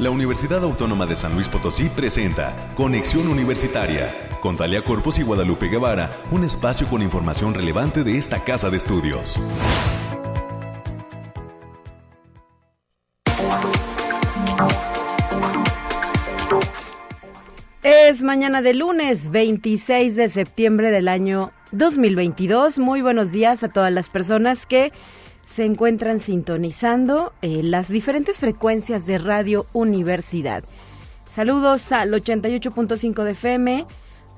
La Universidad Autónoma de San Luis Potosí presenta Conexión Universitaria con Talia Corpus y Guadalupe Guevara, un espacio con información relevante de esta casa de estudios. Es mañana de lunes 26 de septiembre del año 2022. Muy buenos días a todas las personas que se encuentran sintonizando eh, las diferentes frecuencias de Radio Universidad. Saludos al 88.5 de FM,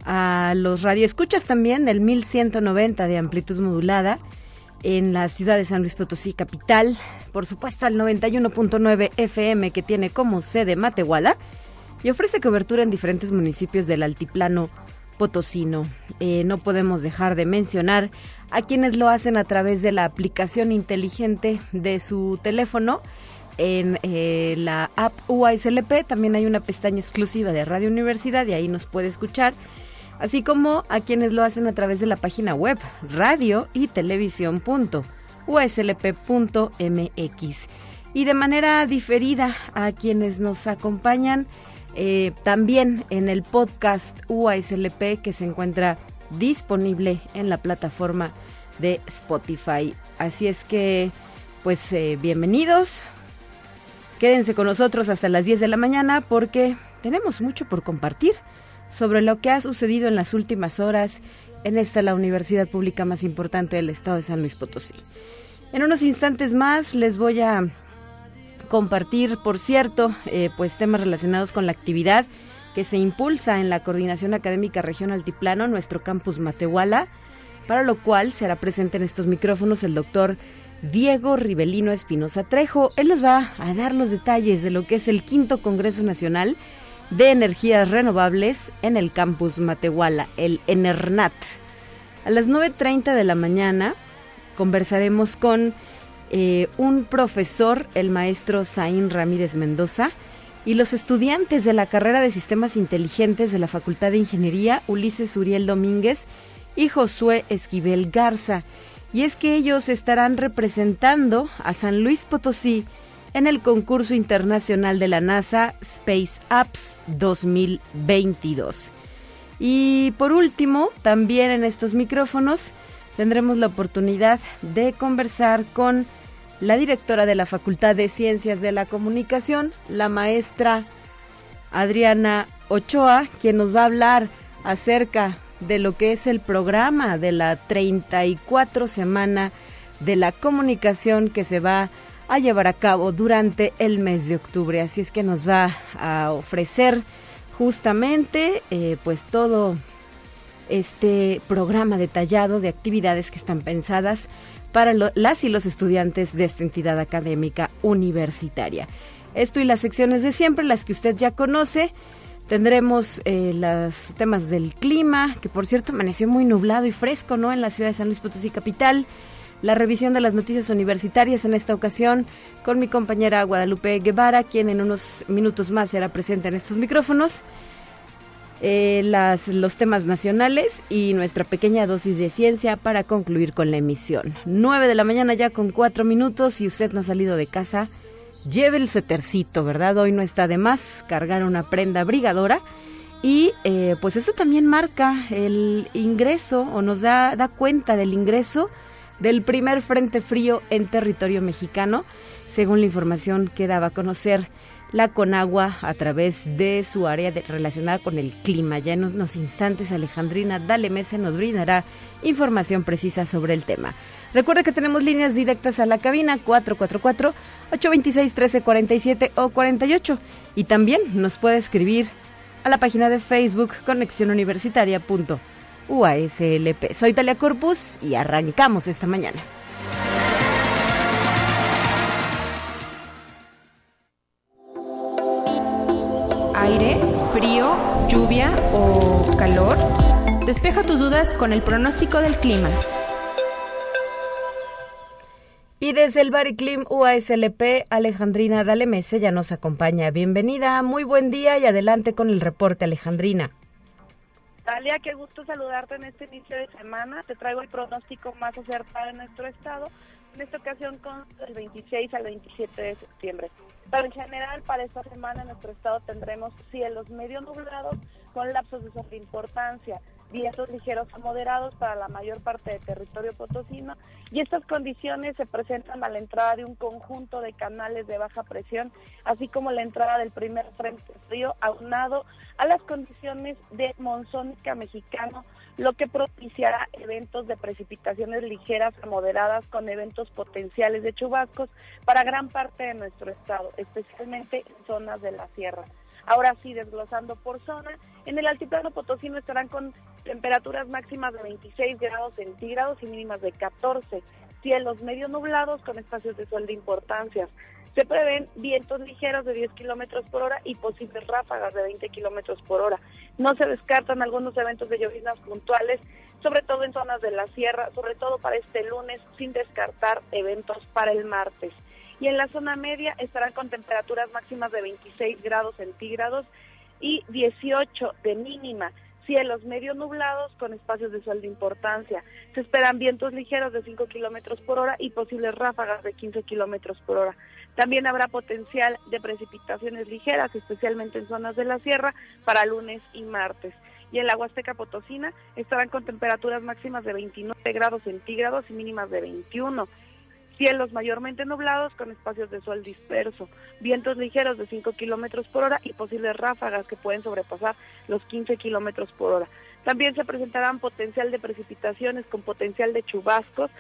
a los radioescuchas también del 1190 de amplitud modulada en la ciudad de San Luis Potosí capital, por supuesto al 91.9 FM que tiene como sede Matehuala y ofrece cobertura en diferentes municipios del altiplano potosino. Eh, no podemos dejar de mencionar a quienes lo hacen a través de la aplicación inteligente de su teléfono. En eh, la app UASLP también hay una pestaña exclusiva de Radio Universidad y ahí nos puede escuchar, así como a quienes lo hacen a través de la página web radio y televisión.uslp.mx y de manera diferida a quienes nos acompañan eh, también en el podcast UASLP que se encuentra disponible en la plataforma de Spotify. Así es que, pues eh, bienvenidos. Quédense con nosotros hasta las 10 de la mañana porque tenemos mucho por compartir sobre lo que ha sucedido en las últimas horas en esta la universidad pública más importante del estado de San Luis Potosí. En unos instantes más les voy a compartir, por cierto, eh, pues temas relacionados con la actividad que se impulsa en la Coordinación Académica Región Altiplano, nuestro campus Matehuala, para lo cual será presente en estos micrófonos el doctor Diego Rivelino Espinosa Trejo. Él nos va a dar los detalles de lo que es el quinto Congreso Nacional de Energías Renovables en el campus Matehuala, el ENERNAT. A las 9.30 de la mañana conversaremos con eh, un profesor, el maestro Zain Ramírez Mendoza, y los estudiantes de la carrera de Sistemas Inteligentes de la Facultad de Ingeniería, Ulises Uriel Domínguez y Josué Esquivel Garza. Y es que ellos estarán representando a San Luis Potosí en el concurso internacional de la NASA Space Apps 2022. Y por último, también en estos micrófonos tendremos la oportunidad de conversar con la directora de la Facultad de Ciencias de la Comunicación, la maestra Adriana Ochoa, quien nos va a hablar acerca de lo que es el programa de la 34 semana de la comunicación que se va a llevar a cabo durante el mes de octubre. Así es que nos va a ofrecer justamente eh, pues todo este programa detallado de actividades que están pensadas para las y los estudiantes de esta entidad académica universitaria. Esto y las secciones de siempre, las que usted ya conoce. Tendremos eh, los temas del clima, que por cierto amaneció muy nublado y fresco, ¿no? En la ciudad de San Luis Potosí capital. La revisión de las noticias universitarias en esta ocasión con mi compañera Guadalupe Guevara, quien en unos minutos más será presente en estos micrófonos. Eh, las, los temas nacionales y nuestra pequeña dosis de ciencia para concluir con la emisión. 9 de la mañana ya con 4 minutos. Si usted no ha salido de casa, lleve el suetercito, ¿verdad? Hoy no está de más cargar una prenda abrigadora. Y eh, pues esto también marca el ingreso o nos da, da cuenta del ingreso del primer frente frío en territorio mexicano, según la información que daba a conocer la Conagua a través de su área relacionada con el clima. Ya en unos instantes Alejandrina Dale Mese nos brindará información precisa sobre el tema. Recuerda que tenemos líneas directas a la cabina 444-826-1347 o 48 y también nos puede escribir a la página de Facebook Conexión Universitaria.uaslp. Soy Talia Corpus y arrancamos esta mañana. Aire, frío, lluvia o calor? Despeja tus dudas con el pronóstico del clima. Y desde el Bariclim UASLP, Alejandrina Dalemese ya nos acompaña. Bienvenida, muy buen día y adelante con el reporte, Alejandrina. Talia, qué gusto saludarte en este inicio de semana. Te traigo el pronóstico más acertado en nuestro estado En esta ocasión con el 26 al 27 de septiembre. Pero en general para esta semana en nuestro estado tendremos cielos medio nublados con lapsos de sola importancia vientos ligeros a moderados para la mayor parte del territorio potosino y estas condiciones se presentan a la entrada de un conjunto de canales de baja presión, así como la entrada del primer frente frío aunado a las condiciones de monzónica mexicano, lo que propiciará eventos de precipitaciones ligeras a moderadas con eventos potenciales de chubascos para gran parte de nuestro estado, especialmente en zonas de la sierra. Ahora sí, desglosando por zona, en el altiplano potosino estarán con temperaturas máximas de 26 grados centígrados y mínimas de 14, cielos medio nublados con espacios de sol de importancia. Se prevén vientos ligeros de 10 kilómetros por hora y posibles ráfagas de 20 kilómetros por hora. No se descartan algunos eventos de lloviznas puntuales, sobre todo en zonas de la sierra, sobre todo para este lunes, sin descartar eventos para el martes y en la zona media estarán con temperaturas máximas de 26 grados centígrados y 18 de mínima. Cielos medio nublados con espacios de sol de importancia. Se esperan vientos ligeros de 5 kilómetros por hora y posibles ráfagas de 15 kilómetros por hora. También habrá potencial de precipitaciones ligeras, especialmente en zonas de la sierra, para lunes y martes y en la Huasteca Potosina estarán con temperaturas máximas de 29 grados centígrados y mínimas de 21. Cielos mayormente nublados con espacios de sol disperso, vientos ligeros de 5 kilómetros por hora y posibles ráfagas que pueden sobrepasar los 15 kilómetros por hora. También se presentarán potencial de precipitaciones con potencial de chubascos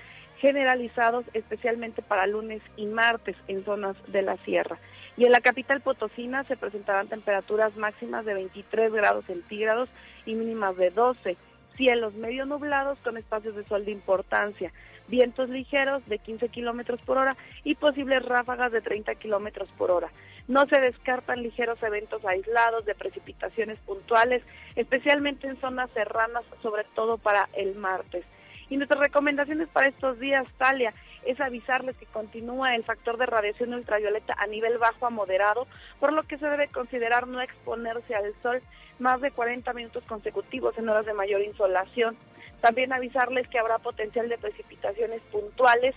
generalizados especialmente para lunes y martes en zonas de la sierra. Y en la capital potosina se presentarán temperaturas máximas de 23 grados centígrados y mínimas de 12 cielos medio nublados con espacios de sol de importancia, vientos ligeros de 15 kilómetros por hora y posibles ráfagas de 30 kilómetros por hora. No se descartan ligeros eventos aislados de precipitaciones puntuales, especialmente en zonas serranas, sobre todo para el martes. Y nuestras recomendaciones para estos días, Talia, es avisarles que continúa el factor de radiación ultravioleta a nivel bajo a moderado, por lo que se debe considerar no exponerse al sol más de 40 minutos consecutivos en horas de mayor insolación. También avisarles que habrá potencial de precipitaciones puntuales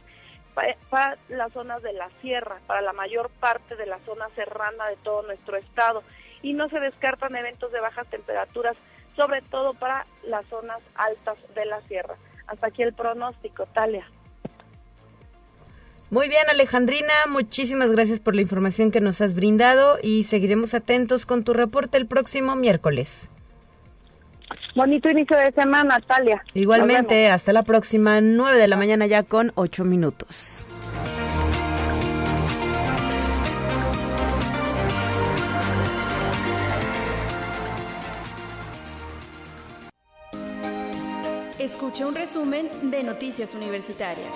para las zonas de la sierra, para la mayor parte de la zona serrana de todo nuestro estado. Y no se descartan eventos de bajas temperaturas, sobre todo para las zonas altas de la sierra. Hasta aquí el pronóstico, Talia. Muy bien, Alejandrina, muchísimas gracias por la información que nos has brindado y seguiremos atentos con tu reporte el próximo miércoles. Bonito inicio de semana, Natalia. Igualmente, hasta la próxima, 9 de la mañana ya con 8 minutos. Escucha un resumen de Noticias Universitarias.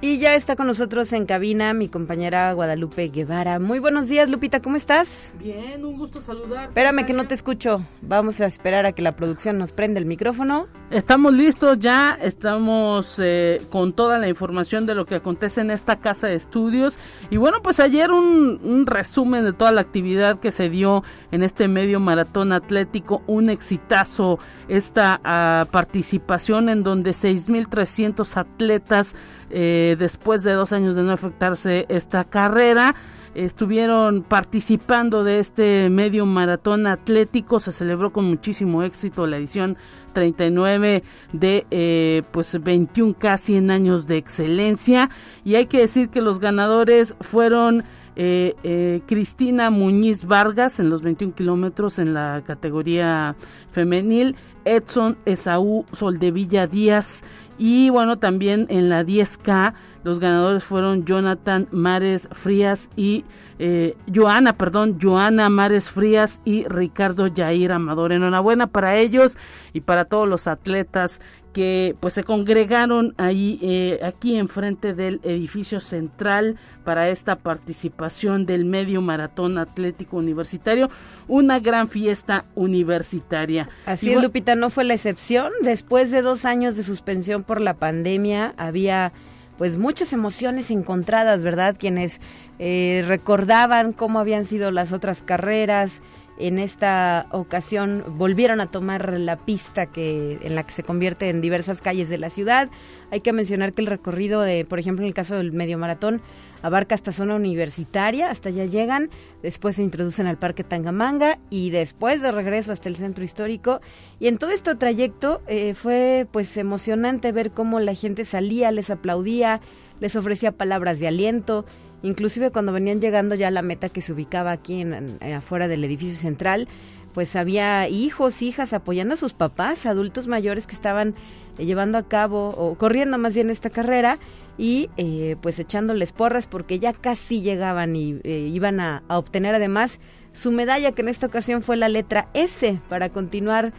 Y ya está con nosotros en cabina mi compañera Guadalupe Guevara. Muy buenos días, Lupita, ¿cómo estás? Bien, un gusto saludar. Espérame que no te escucho. Vamos a esperar a que la producción nos prenda el micrófono. Estamos listos ya, estamos eh, con toda la información de lo que acontece en esta casa de estudios. Y bueno, pues ayer un, resumen de toda la actividad que se dio en este medio maratón atlético, un exitazo esta ah, participación en donde 6.300 atletas eh, después de dos años de no efectuarse esta carrera estuvieron participando de este medio maratón atlético. Se celebró con muchísimo éxito la edición 39 de eh, pues 21 casi 100 años de excelencia. Y hay que decir que los ganadores fueron eh, eh, Cristina Muñiz Vargas en los 21 kilómetros en la categoría femenil, Edson Esaú Soldevilla Díaz y bueno, también en la 10K los ganadores fueron Jonathan Mares Frías y eh, Joana, perdón, Joana Mares Frías y Ricardo Yair Amador. Enhorabuena para ellos y para todos los atletas que pues se congregaron ahí eh, aquí enfrente del edificio central para esta participación del medio maratón atlético universitario. Una gran fiesta universitaria. Así es Lupita no fue la excepción. Después de dos años de suspensión por la pandemia había pues muchas emociones encontradas verdad quienes eh, recordaban cómo habían sido las otras carreras En esta ocasión volvieron a tomar la pista que en la que se convierte en diversas calles de la ciudad. Hay que mencionar que el recorrido de, por ejemplo, en el caso del medio maratón, abarca esta zona universitaria, hasta allá llegan, después se introducen al Parque Tangamanga y después de regreso hasta el centro histórico. Y en todo este trayecto eh, fue pues emocionante ver cómo la gente salía, les aplaudía, les ofrecía palabras de aliento Inclusive cuando venían llegando ya a la meta que se ubicaba aquí en, afuera del edificio central, pues había hijos, hijas apoyando a sus papás, adultos mayores que estaban eh, llevando a cabo o corriendo más bien esta carrera y eh, pues echándoles porras porque ya casi llegaban y eh, iban a, a, obtener además su medalla que en esta ocasión fue la letra S para continuar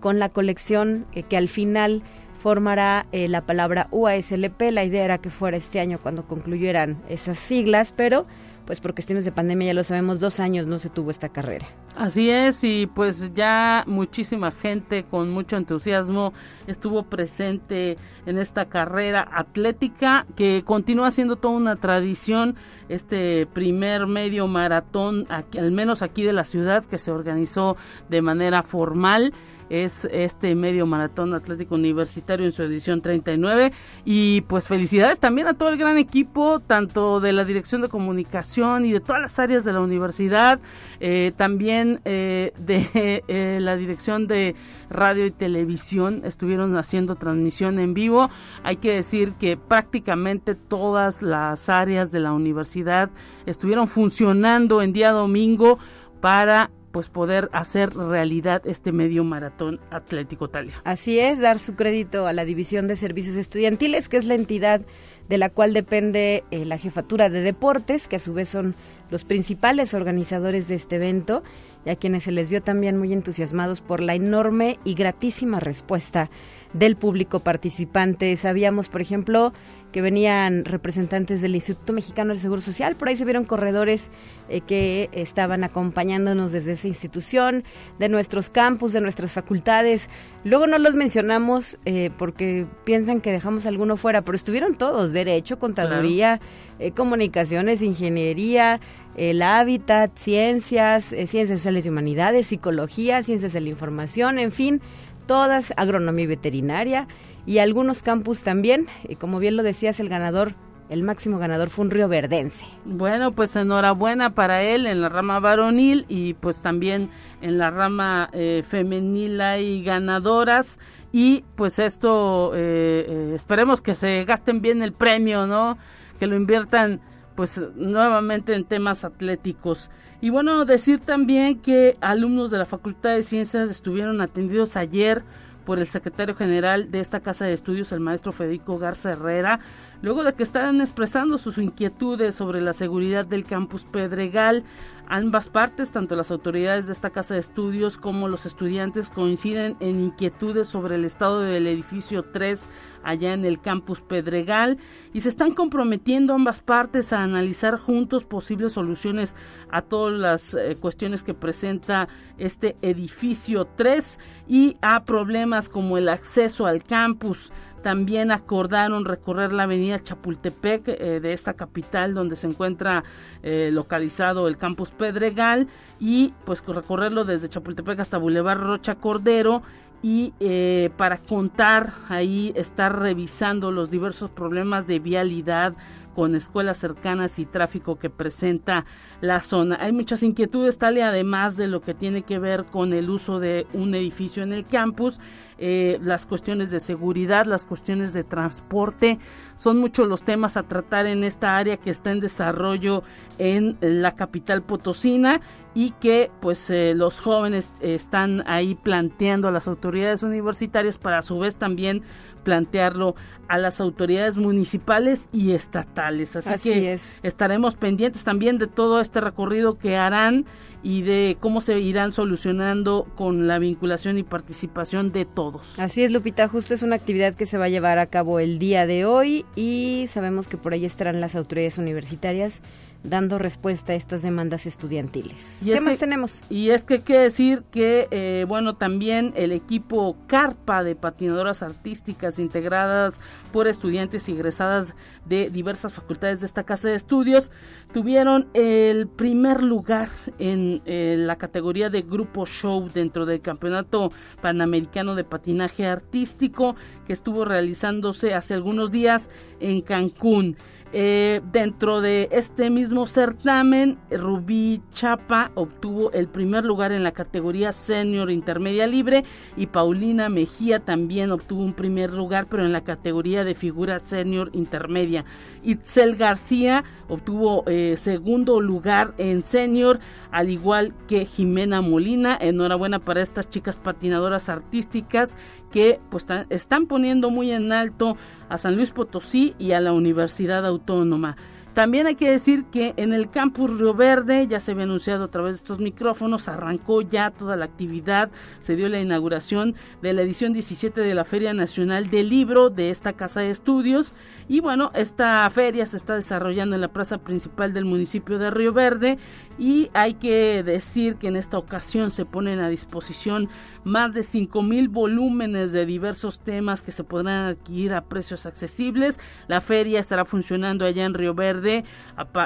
con la colección que al final formará eh, la palabra UASLP. La idea era que fuera este año cuando concluyeran esas siglas, pero pues por cuestiones de pandemia ya lo sabemos, dos años no se tuvo esta carrera. Así es, y pues ya muchísima gente con mucho entusiasmo estuvo presente en esta carrera atlética que continúa siendo toda una tradición, este primer medio maratón, al menos aquí de la ciudad, que se organizó de manera formal. Es este medio maratón atlético universitario en su edición 39 y pues felicidades también a todo el gran equipo tanto de la dirección de comunicación y de todas las áreas de la universidad eh, también eh, de eh, la dirección de radio y televisión estuvieron haciendo transmisión en vivo hay que decir que prácticamente todas las áreas de la universidad estuvieron funcionando en día domingo para pues poder hacer realidad este medio maratón atlético Talia. Así es, dar su crédito a la División de Servicios Estudiantiles, que es la entidad de la cual depende eh, la jefatura de deportes, que a su vez son los principales organizadores de este evento, y a quienes se les vio también muy entusiasmados por la enorme y gratísima respuesta del público participante. Sabíamos, por ejemplo, que venían representantes del Instituto Mexicano del Seguro Social, por ahí se vieron corredores eh, que estaban acompañándonos desde esa institución, de nuestros campus, de nuestras facultades. Luego no los mencionamos eh, porque piensan que dejamos alguno fuera, pero estuvieron todos, Derecho, Contaduría, eh, Comunicaciones, Ingeniería, el hábitat, ciencias, ciencias sociales y humanidades, psicología, ciencias de la información, en fin, todas, agronomía y veterinaria y algunos campus también. Y como bien lo decías, el ganador, el máximo ganador fue un río verdense. Bueno, pues enhorabuena para él en la rama varonil y pues también en la rama eh, femenil hay ganadoras. Y pues esto, eh, eh, esperemos que se gasten bien el premio, ¿no? Que lo inviertan pues nuevamente en temas atléticos. Y bueno, decir también que alumnos de la Facultad de Ciencias estuvieron atendidos ayer por el secretario general de esta casa de estudios, el maestro Federico Garza Herrera, luego de que estaban expresando sus inquietudes sobre la seguridad del campus Pedregal. Ambas partes, tanto las autoridades de esta casa de estudios como los estudiantes, coinciden en inquietudes sobre el estado del edificio 3 allá en el campus Pedregal y se están comprometiendo ambas partes a analizar juntos posibles soluciones a todas las eh, cuestiones que presenta este edificio 3 y a problemas como el acceso al campus también acordaron recorrer la avenida Chapultepec eh, de esta capital donde se encuentra eh, localizado el campus Pedregal y pues recorrerlo desde Chapultepec hasta Boulevard Rocha Cordero y eh, para contar ahí estar revisando los diversos problemas de vialidad con escuelas cercanas y tráfico que presenta la zona. Hay muchas inquietudes, tal y además de lo que tiene que ver con el uso de un edificio en el campus, eh, las cuestiones de seguridad, las cuestiones de transporte, son muchos los temas a tratar en esta área que está en desarrollo en la capital potosina y que pues eh, los jóvenes están ahí planteando a las autoridades universitarias para a su vez también plantearlo a las autoridades municipales y estatales. Así, que estaremos pendientes también de todo este recorrido que harán y de cómo se irán solucionando con la vinculación y participación de todos. Así es, Lupita, justo es una actividad que se va a llevar a cabo el día de hoy y sabemos que por ahí estarán las autoridades universitarias dando respuesta a estas demandas estudiantiles. ¿Qué más tenemos? Y es que hay que decir que, eh, bueno, también el equipo Carpa de patinadoras artísticas integradas por estudiantes y egresadas de diversas facultades de esta casa de estudios tuvieron el primer lugar en eh, la categoría de grupo show dentro del Campeonato Panamericano de Patinaje Artístico que estuvo realizándose hace algunos días en Cancún. Eh, dentro de este mismo certamen, Rubí Chapa obtuvo el primer lugar en la categoría senior intermedia libre y Paulina Mejía también obtuvo un primer lugar, pero en la categoría de figura senior intermedia. Itzel García obtuvo eh, segundo lugar en senior, al igual que Jimena Molina. Enhorabuena para estas chicas patinadoras artísticas que pues están poniendo muy en alto a San Luis Potosí y a la Universidad Autónoma. También hay que decir que en el campus Río Verde, ya se había anunciado a través de estos micrófonos, arrancó ya toda la actividad, se dio la inauguración de la edición 17 de la Feria Nacional del Libro de esta casa de estudios y bueno, esta feria se está desarrollando en la plaza principal del municipio de Río Verde y hay que decir que en esta ocasión se ponen a disposición más de 5 mil volúmenes de diversos temas que se podrán adquirir a precios accesibles. La feria estará funcionando allá en Río Verde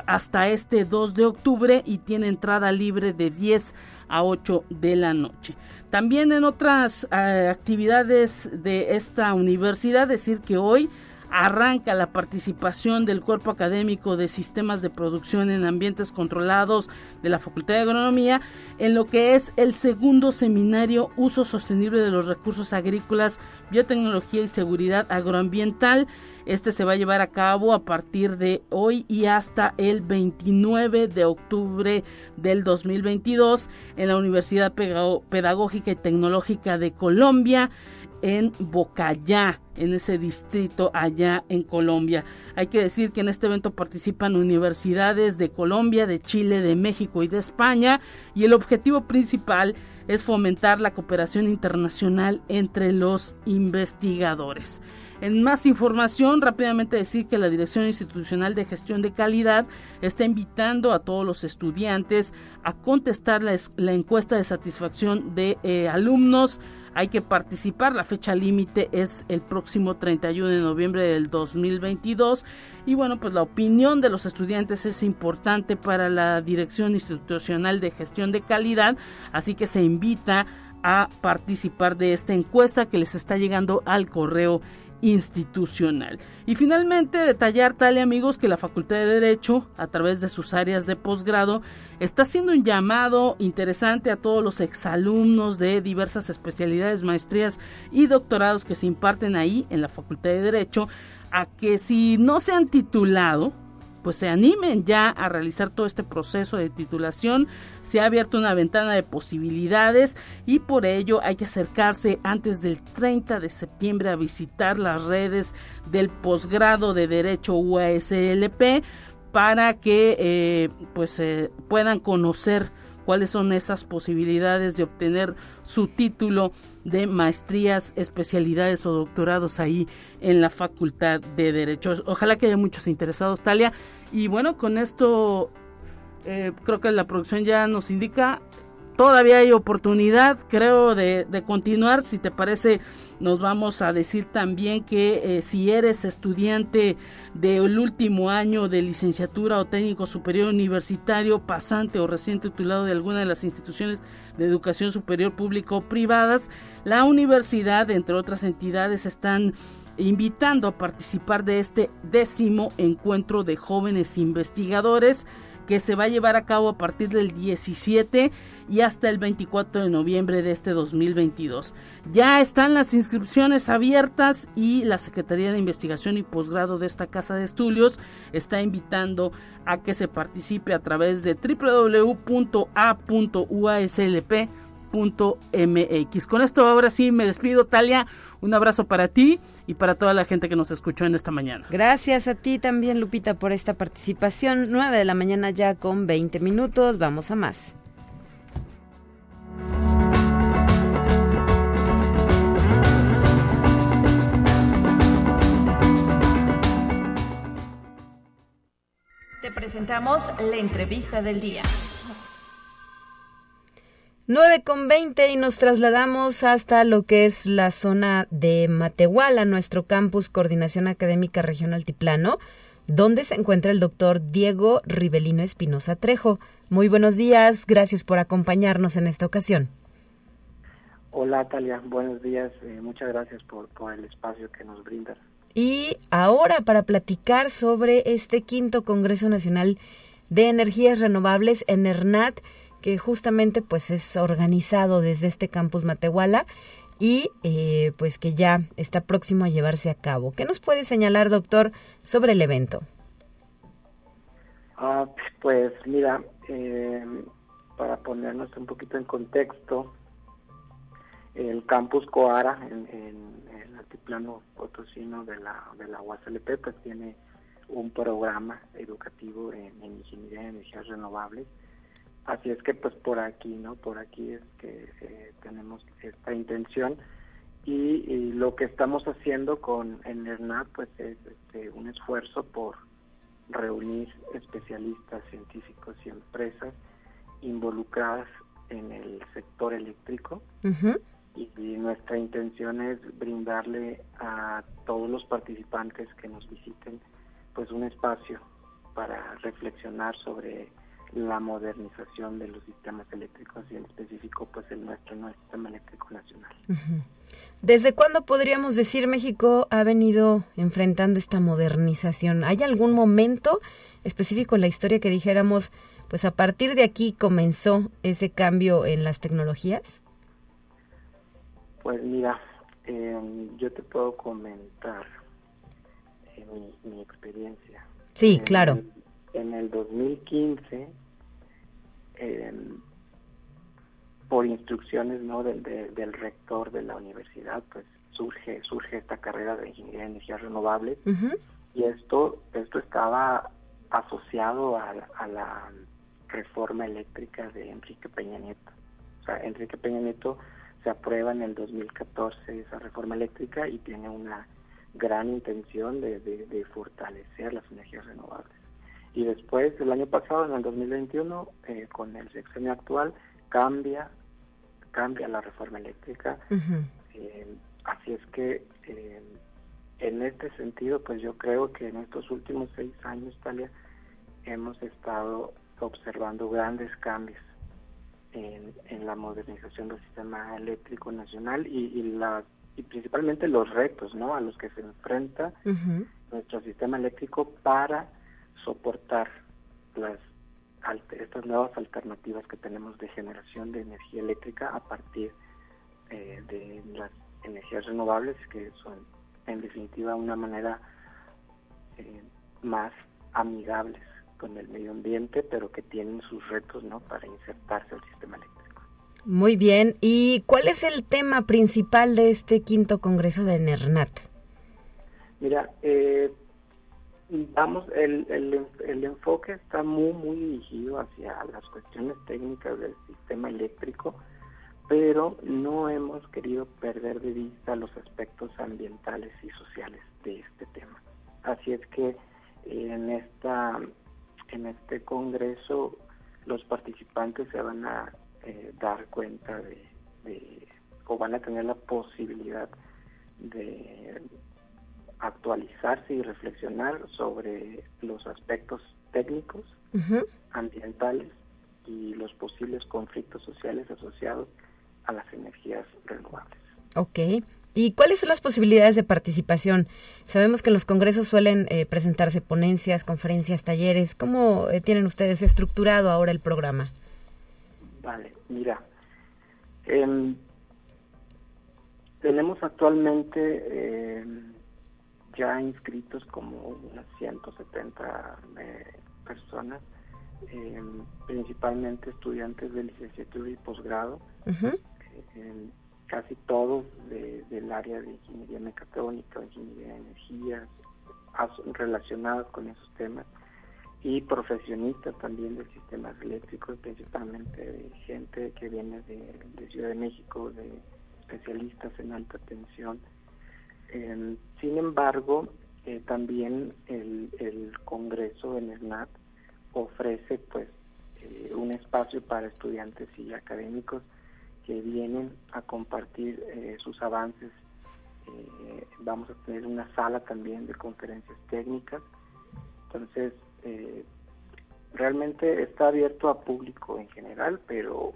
hasta este 2 de octubre y tiene entrada libre de 10 a 8 de la noche. También en otras eh, actividades de esta universidad, decir que hoy arranca la participación del cuerpo académico de sistemas de producción en ambientes controlados de la Facultad de Agronomía en lo que es el segundo seminario Uso Sostenible de los Recursos Agrícolas, Biotecnología y Seguridad Agroambiental. Este se va a llevar a cabo a partir de hoy y hasta el 29 de octubre del 2022 en la Universidad Pedagógica y Tecnológica de Colombia en Bocayá, en ese distrito allá en Colombia. Hay que decir que en este evento participan universidades de Colombia, de Chile, de México y de España y el objetivo principal es fomentar la cooperación internacional entre los investigadores. En más información, rápidamente decir que la Dirección Institucional de Gestión de Calidad está invitando a todos los estudiantes a contestar la, encuesta de satisfacción de eh, alumnos hay que participar. La fecha límite es el próximo 31 de noviembre del 2022. Y bueno, pues la opinión de los estudiantes es importante para la Dirección Institucional de Gestión de Calidad. Así que se invita a participar de esta encuesta que les está llegando al correo institucional. Y finalmente detallar, tal amigos, que la Facultad de Derecho, a través de sus áreas de posgrado, está haciendo un llamado interesante a todos los exalumnos de diversas especialidades, maestrías y doctorados que se imparten ahí en la Facultad de Derecho, a que si no se han titulado, pues se animen ya a realizar todo este proceso de titulación. Se ha abierto una ventana de posibilidades y por ello hay que acercarse antes del 30 de septiembre a visitar las redes del posgrado de Derecho UASLP para que eh, pues eh, puedan conocer cuáles son esas posibilidades de obtener su título de maestrías, especialidades o doctorados ahí en la Facultad de Derecho. Ojalá que haya muchos interesados, Talia. Y bueno, con esto eh, creo que la producción ya nos indica, todavía hay oportunidad, creo, de continuar. Si te parece, nos vamos a decir también que eh, si eres estudiante del último año de licenciatura o técnico superior universitario, pasante o recién titulado de alguna de las instituciones de educación superior público o privadas, la universidad, entre otras entidades, están invitando a participar de este décimo encuentro de jóvenes investigadores que se va a llevar a cabo a partir del 17 y hasta el 24 de noviembre de este 2022. Ya están las inscripciones abiertas y la Secretaría de Investigación y Posgrado de esta Casa de Estudios está invitando a que se participe a través de www.a.uaslp.mx. Con esto ahora sí me despido, Talia. Un abrazo para ti y para toda la gente que nos escuchó en esta mañana. Gracias a ti también, Lupita, por esta participación. 9 de la mañana ya con 20 minutos. Vamos a más. Te presentamos la entrevista del día. 9 con 20 y nos trasladamos hasta lo que es la zona de Matehuala, nuestro campus Coordinación Académica Regional Altiplano, donde se encuentra el doctor Diego Rivelino Espinosa Trejo. Muy buenos días, gracias por acompañarnos en esta ocasión. Hola Talia, buenos días, eh, muchas gracias por, por el espacio que nos brindas. Y ahora para platicar sobre este quinto Congreso Nacional de Energías Renovables en ERNAT, que justamente pues es organizado desde este campus Matehuala y eh, pues que ya está próximo a llevarse a cabo. ¿Qué nos puede señalar, doctor, sobre el evento? Ah, pues mira, eh, para ponernos un poquito en contexto, el campus Coara en, el altiplano potosino de la, de la UASLP pues tiene un programa educativo en, en ingeniería de energías renovables Así es que pues por aquí, ¿no? Por aquí es que eh, tenemos esta intención. Y, lo que estamos haciendo con ERNAT pues es este, un esfuerzo por reunir especialistas, científicos y empresas involucradas en el sector eléctrico. Y, y, nuestra intención es brindarle a todos los participantes que nos visiten pues un espacio para reflexionar sobre la modernización de los sistemas eléctricos y en específico pues el nuestro, nuestro sistema eléctrico nacional. ¿Desde cuándo podríamos decir México ha venido enfrentando esta modernización? ¿Hay algún momento específico en la historia que dijéramos, pues a partir de aquí comenzó ese cambio en las tecnologías? Pues mira, em, yo te puedo comentar eh, mi, experiencia. Sí, claro en el 2015, por instrucciones ¿no? del, del rector de la universidad, pues surge surge esta carrera de ingeniería de energías renovables y esto esto estaba asociado a, a, la reforma eléctrica de Enrique Peña Nieto. O sea, Enrique Peña Nieto se aprueba en el 2014 esa reforma eléctrica y tiene una gran intención de, de fortalecer las energías renovables. Y después, el año pasado, en el 2021, eh, con el sexenio actual, cambia, cambia la reforma eléctrica. Eh, así es que, eh, en este sentido, pues yo creo que en estos últimos seis años, Talia, hemos estado observando grandes cambios en, en la modernización del sistema eléctrico nacional y, y, la, y principalmente los retos ¿no? a los que se enfrenta nuestro sistema eléctrico para soportar las estas nuevas alternativas que tenemos de generación de energía eléctrica a partir eh, de las energías renovables que son en definitiva una manera eh, más amigables con el medio ambiente pero que tienen sus retos no para insertarse al sistema eléctrico. Muy bien. Y cuál es el tema principal de este quinto congreso de NERNAT mira eh, vamos, el, el, el, enfoque está muy, muy dirigido hacia las cuestiones técnicas del sistema eléctrico, pero no hemos querido perder de vista los aspectos ambientales y sociales de este tema. Así es que en esta en este congreso los participantes se van a eh, dar cuenta de, o van a tener la posibilidad de actualizarse y reflexionar sobre los aspectos técnicos, ambientales y los posibles conflictos sociales asociados a las energías renovables. Ok. ¿Y cuáles son las posibilidades de participación? Sabemos que en los congresos suelen eh, presentarse ponencias, conferencias, talleres. ¿Cómo eh, tienen ustedes estructurado ahora el programa? Vale, mira, em, tenemos actualmente em, ya inscritos como unas 170 eh, personas, em, principalmente estudiantes de licenciatura y posgrado, casi todos del área de ingeniería mecatrónica, ingeniería de energía, relacionados con esos temas, y profesionistas también de sistemas eléctricos, principalmente gente que viene de, de Ciudad de México, de especialistas en alta tensión, sin embargo, eh, también el, Congreso en el ofrece pues eh, un espacio para estudiantes y académicos que vienen a compartir eh, sus avances. Vamos a tener una sala también de conferencias técnicas. Entonces, realmente está abierto a público en general, pero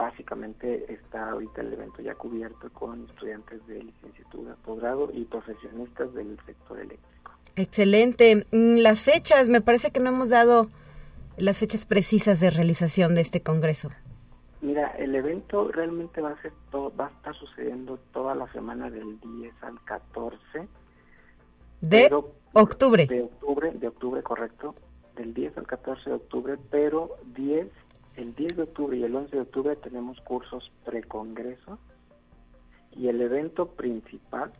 básicamente está ahorita el evento ya cubierto con estudiantes de licenciatura, posgrado y profesionistas del sector eléctrico. Excelente. Mm, las fechas, me parece que no hemos dado las fechas precisas de realización de este congreso. Mira, el evento realmente va a ser todo, va a estar sucediendo toda la semana del 10 al 14 de octubre. De octubre, de octubre, correcto. Del 10 al 14 de octubre, pero 10, el 10 de octubre y el 11 de octubre tenemos cursos precongreso y el evento principal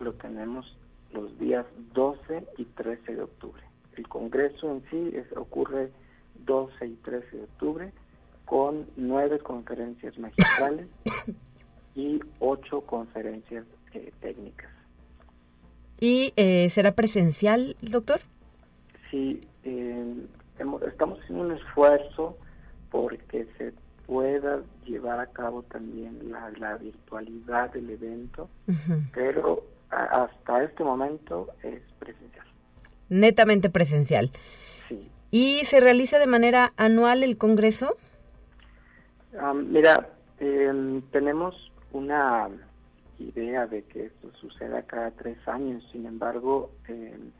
lo tenemos los días 12 y 13 de octubre. El congreso en sí es, ocurre 12 y 13 de octubre con nueve conferencias magistrales y ocho conferencias eh, técnicas. ¿Y eh, será presencial, doctor? Sí, estamos haciendo un esfuerzo porque se pueda llevar a cabo también la, virtualidad del evento, pero hasta este momento es presencial. Netamente presencial. Sí. ¿Y se realiza de manera anual el Congreso? mira, em, tenemos una idea de que esto suceda cada tres años, sin embargo, em,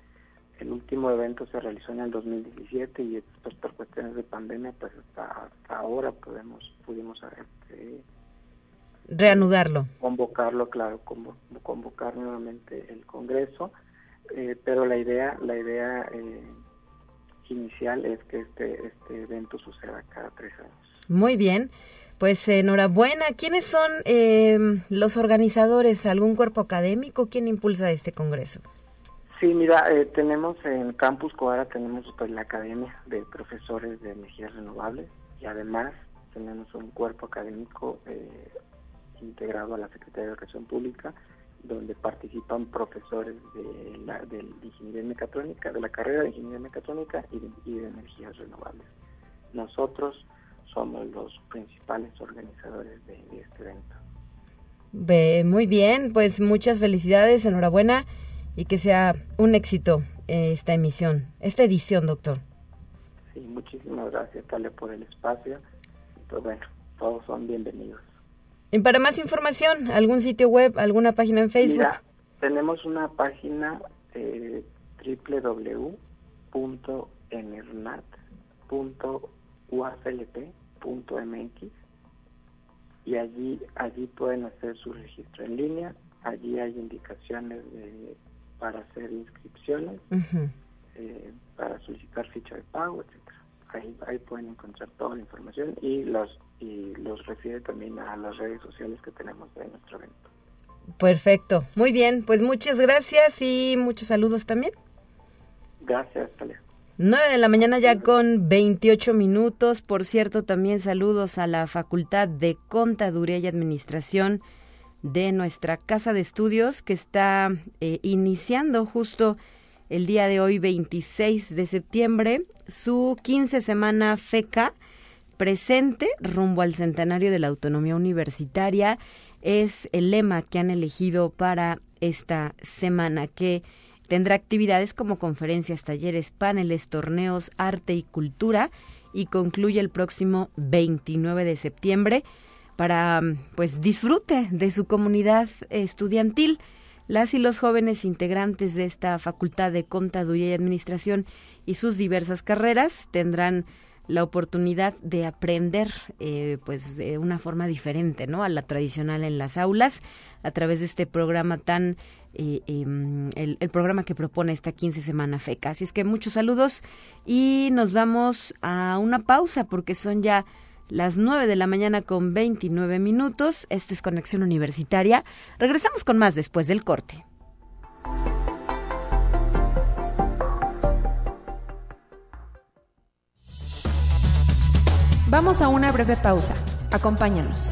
el último evento se realizó en el 2017 y pues, por cuestiones de pandemia, pues hasta, ahora podemos pudimos este, reanudarlo. Convocarlo, claro, convocar nuevamente el Congreso, eh, pero la idea, la idea eh, inicial es que este, este evento suceda cada tres años. Muy bien. Pues enhorabuena. ¿Quiénes son eh, los organizadores? ¿Algún cuerpo académico? ¿Quién impulsa este congreso? Sí, mira, tenemos en Campus Coara tenemos pues la Academia de Profesores de Energías Renovables y además tenemos un cuerpo académico eh, integrado a la Secretaría de Educación Pública, donde participan profesores de, la, de ingeniería mecatrónica, de la carrera de ingeniería mecatrónica y de, energías renovables. Nosotros somos los principales organizadores de, este evento. muy bien, pues muchas felicidades, enhorabuena y que sea un éxito esta emisión, esta edición, doctor. Sí, muchísimas gracias, Tale, por el espacio. Pues bueno, todos son bienvenidos. Y para más información, algún sitio web, alguna página en Facebook. Mira, tenemos una página eh, www.enernat.uaclp.mx y allí allí pueden hacer su registro en línea. Allí hay indicaciones para hacer inscripciones, eh, para solicitar ficha de pago, etcétera. Ahí, ahí pueden encontrar toda la información y los y los refiere también a las redes sociales que tenemos de nuestro evento. Perfecto, muy bien, pues muchas gracias y muchos saludos también. Gracias, Talia. 9 de la mañana ya con 28 minutos. Por cierto, también saludos a la Facultad de Contaduría y Administración de nuestra Casa de Estudios que está eh, iniciando justo el día de hoy, 26 de septiembre, su 15 semana FECA presente rumbo al centenario de la autonomía universitaria es el lema que han elegido para esta semana que tendrá actividades como conferencias, talleres, paneles, torneos, arte y cultura y concluye el próximo 29 de septiembre para pues disfrute de su comunidad estudiantil. Las y los jóvenes integrantes de esta Facultad de Contaduría y Administración y sus diversas carreras tendrán la oportunidad de aprender eh, pues de una forma diferente no a la tradicional en las aulas a través de este programa tan eh, em, el, el, programa que propone esta 15 semana FECA así es que muchos saludos y nos vamos a una pausa porque son ya las 9 de la mañana con 29 minutos. Esto es Conexión Universitaria. Regresamos con más después del corte. Vamos a una breve pausa. Acompáñanos.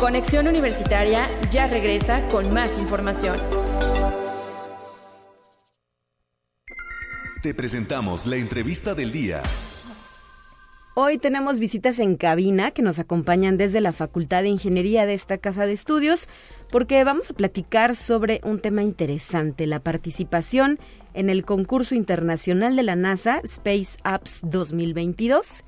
Conexión Universitaria ya regresa con más información. Te presentamos la entrevista del día. Hoy tenemos visitas en cabina que nos acompañan desde la Facultad de Ingeniería de esta casa de estudios porque vamos a platicar sobre un tema interesante, la participación en el concurso internacional de la NASA Space Apps 2022,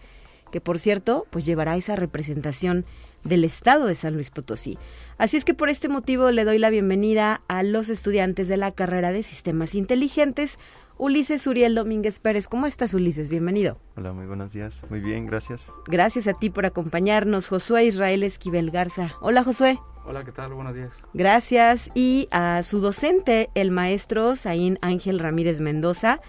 que por cierto, pues llevará esa representación del estado de San Luis Potosí. Así es que por este motivo le doy la bienvenida a los estudiantes de la carrera de Sistemas Inteligentes Ulises Uriel Domínguez Pérez. ¿Cómo estás, Ulises? Bienvenido. Hola, muy buenos días. Muy bien, gracias. Gracias a ti por acompañarnos, Josué Israel Esquivel Garza. Hola, Josué. Hola, ¿qué tal? Buenos días. Gracias. Y a su docente, el maestro Saín Ángel Ramírez Mendoza.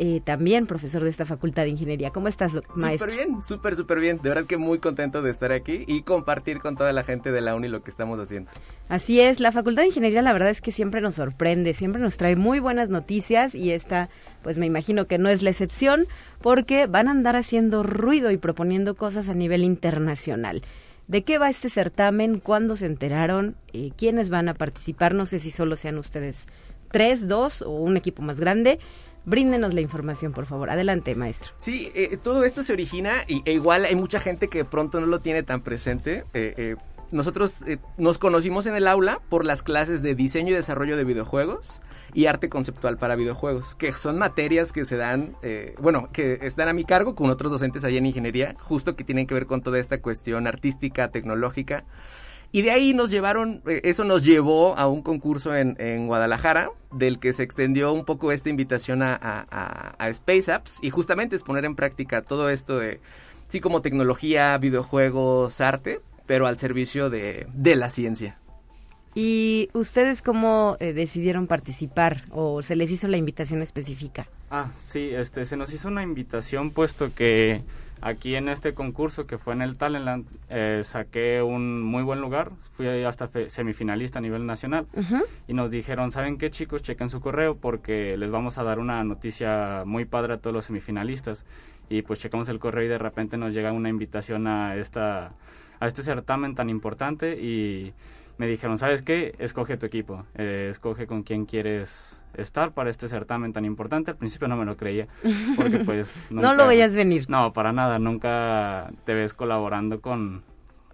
Eh, también profesor de esta Facultad de Ingeniería. ¿Cómo estás, maestro? Súper bien, súper, súper bien. De verdad que muy contento de estar aquí y compartir con toda la gente de la UNI lo que estamos haciendo. Así es, la Facultad de Ingeniería la verdad es que siempre nos sorprende, siempre nos trae muy buenas noticias y esta, pues me imagino que no es la excepción porque van a andar haciendo ruido y proponiendo cosas a nivel internacional. ¿De qué va este certamen? ¿Cuándo se enteraron? Eh, ¿Quiénes van a participar? No sé si solo sean ustedes tres, dos o un equipo más grande. Bríndenos la información, por favor. Adelante, maestro. Sí, eh, todo esto se origina y e igual hay mucha gente que pronto no lo tiene tan presente. Eh, eh, nosotros nos conocimos en el aula por las clases de diseño y desarrollo de videojuegos y arte conceptual para videojuegos, que son materias que se dan, bueno, que están a mi cargo con otros docentes ahí en ingeniería, justo que tienen que ver con toda esta cuestión artística, tecnológica. Y de ahí nos llevaron, eh, eso nos llevó a un concurso en, en Guadalajara, del que se extendió un poco esta invitación a, a, Space Apps, y justamente es poner en práctica todo esto de, sí, como tecnología, videojuegos, arte, pero al servicio de, de la ciencia. ¿Y ustedes cómo eh, decidieron participar o se les hizo la invitación específica? Ah, sí, este, se nos hizo una invitación puesto que aquí en este concurso que fue en el Talentland eh, saqué un muy buen lugar, fui hasta semifinalista a nivel nacional y nos dijeron, ¿saben qué chicos? Chequen su correo porque les vamos a dar una noticia muy padre a todos los semifinalistas y pues checamos el correo y de repente nos llega una invitación a esta a este certamen tan importante y me dijeron, ¿sabes qué? Escoge tu equipo, eh, escoge con quién quieres estar para este certamen tan importante. Al principio no me lo creía, porque pues... no lo veías venir. No, para nada, nunca te ves colaborando con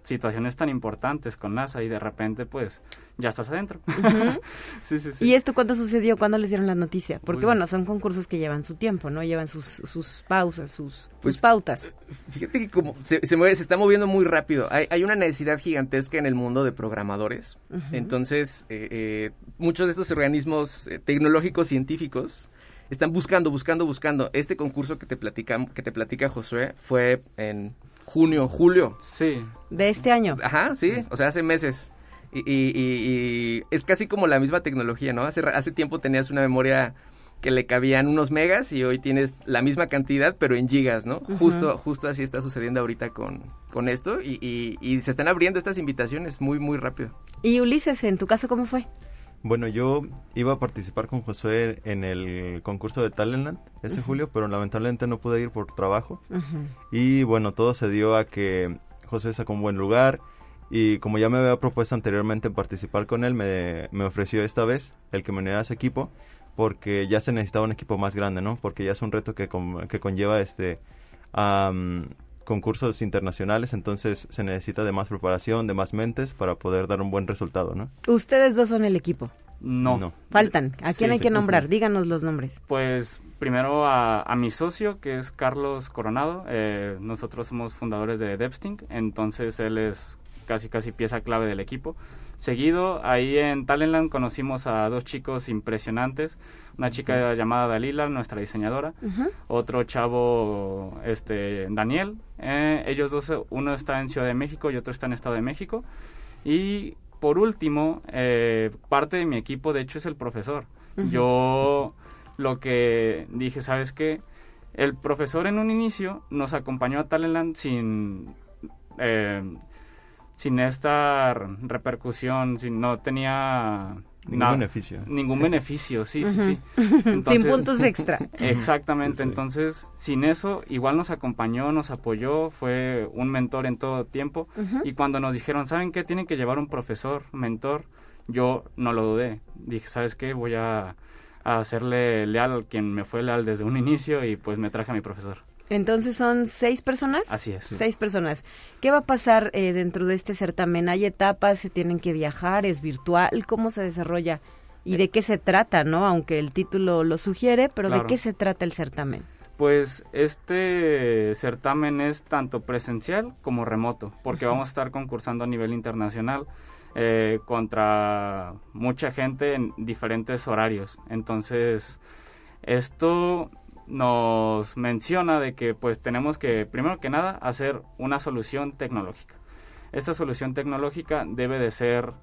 situaciones tan importantes con NASA y de repente pues ya estás adentro. sí, sí, sí. ¿Y esto cuándo sucedió? ¿Cuándo les dieron la noticia? Porque bueno, son concursos que llevan su tiempo, ¿no? Llevan sus, sus pausas, sus, pues, pautas. Fíjate que como se, se, mueve, se está moviendo muy rápido. Hay, hay, una necesidad gigantesca en el mundo de programadores. Entonces, eh, eh, muchos de estos organismos eh, tecnológicos científicos están buscando, buscando, buscando. Este concurso que te platica, que te platica Josué fue en junio, julio. Sí. De este año. Ajá, sí, o sea, hace meses. Y, y, y, es casi como la misma tecnología, ¿no? Hace, hace tiempo tenías una memoria que le cabían unos megas y hoy tienes la misma cantidad pero en gigas, ¿no? Justo justo así está sucediendo ahorita con, con esto y, y, se están abriendo estas invitaciones muy, muy rápido. Y Ulises, en tu caso, ¿cómo fue? Bueno, yo iba a participar con Josué en el concurso de Talentland este julio, pero lamentablemente no pude ir por trabajo. Y bueno, todo se dio a que José sacó un buen lugar y como ya me había propuesto anteriormente participar con él, me, me ofreció esta vez el que me uniera a su equipo porque ya se necesitaba un equipo más grande, ¿no? Porque ya es un reto que, con, que conlleva este concursos internacionales, entonces se necesita de más preparación, de más mentes para poder dar un buen resultado, ¿no? Ustedes dos son el equipo. No. Faltan. ¿A quién hay que nombrar? Díganos los nombres. Pues primero a, a, mi socio, que es Carlos Coronado. Eh, nosotros somos fundadores de Depsting, entonces él es casi casi pieza clave del equipo. Seguido, ahí en Talentland conocimos a dos chicos impresionantes. Una chica llamada Dalila, nuestra diseñadora. Otro chavo, este, Daniel. Eh, ellos dos, uno está en Ciudad de México y otro está en Estado de México. Y por último, eh, parte de mi equipo, de hecho, es el profesor. Yo lo que dije, ¿sabes qué? El profesor en un inicio nos acompañó a Talentland sin... Eh, sin esta repercusión, sin, no tenía Ningún beneficio. Ningún beneficio, sí, sí, sí. sin puntos extra. Exactamente, entonces sin eso igual nos acompañó, nos apoyó, fue un mentor en todo tiempo y cuando nos dijeron, ¿saben qué? Tienen que llevar un profesor, mentor, yo no lo dudé. Dije, ¿sabes qué? Voy a, a hacerle leal al quien me fue leal desde un inicio y pues me traje a mi profesor. Entonces son seis personas. Así es. Seis personas. ¿Qué va a pasar eh, dentro de este certamen? ¿Hay etapas? ¿Se tienen que viajar? ¿Es virtual? ¿Cómo se desarrolla? ¿Y de qué se trata, no? Aunque el título lo sugiere, pero ¿de qué se trata el certamen? Pues este certamen es tanto presencial como remoto, porque vamos a estar concursando a nivel internacional eh, contra mucha gente en diferentes horarios. Entonces, esto nos menciona de que pues tenemos que, primero que nada, hacer una solución tecnológica. Esta solución tecnológica debe de ser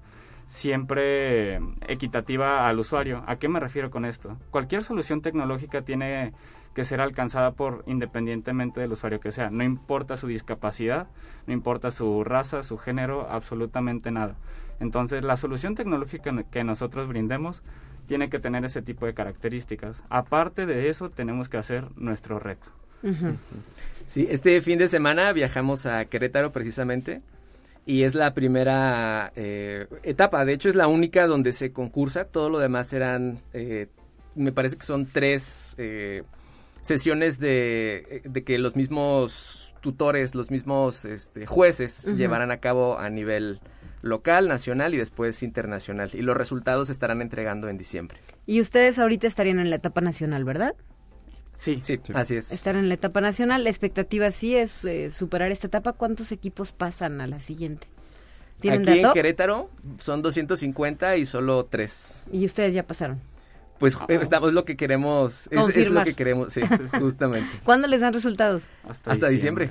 siempre equitativa al usuario. ¿A qué me refiero con esto? Cualquier solución tecnológica tiene que ser alcanzada por independientemente del usuario que sea. No importa su discapacidad, no importa su raza, su género, absolutamente nada. Entonces, la solución tecnológica que nosotros brindemos tiene que tener ese tipo de características. Aparte de eso, tenemos que hacer nuestro reto. Sí, este fin de semana viajamos a Querétaro precisamente y es la primera eh, etapa. De hecho, es la única donde se concursa. Todo lo demás eran, eh, me parece que son tres eh, sesiones de, que los mismos tutores, los mismos este, jueces llevarán a cabo a nivel local, nacional y después internacional. Y los resultados se estarán entregando en diciembre. Y ustedes ahorita estarían en la etapa nacional, ¿verdad? Sí, sí, así es. Estar en la etapa nacional. La expectativa sí es eh, superar esta etapa. ¿Cuántos equipos pasan a la siguiente? Aquí en Querétaro son 250 y solo tres. ¿Y ustedes ya pasaron? Pues ah. estamos lo que queremos, es, lo que queremos, sí, justamente. ¿Cuándo les dan resultados? Hasta, diciembre.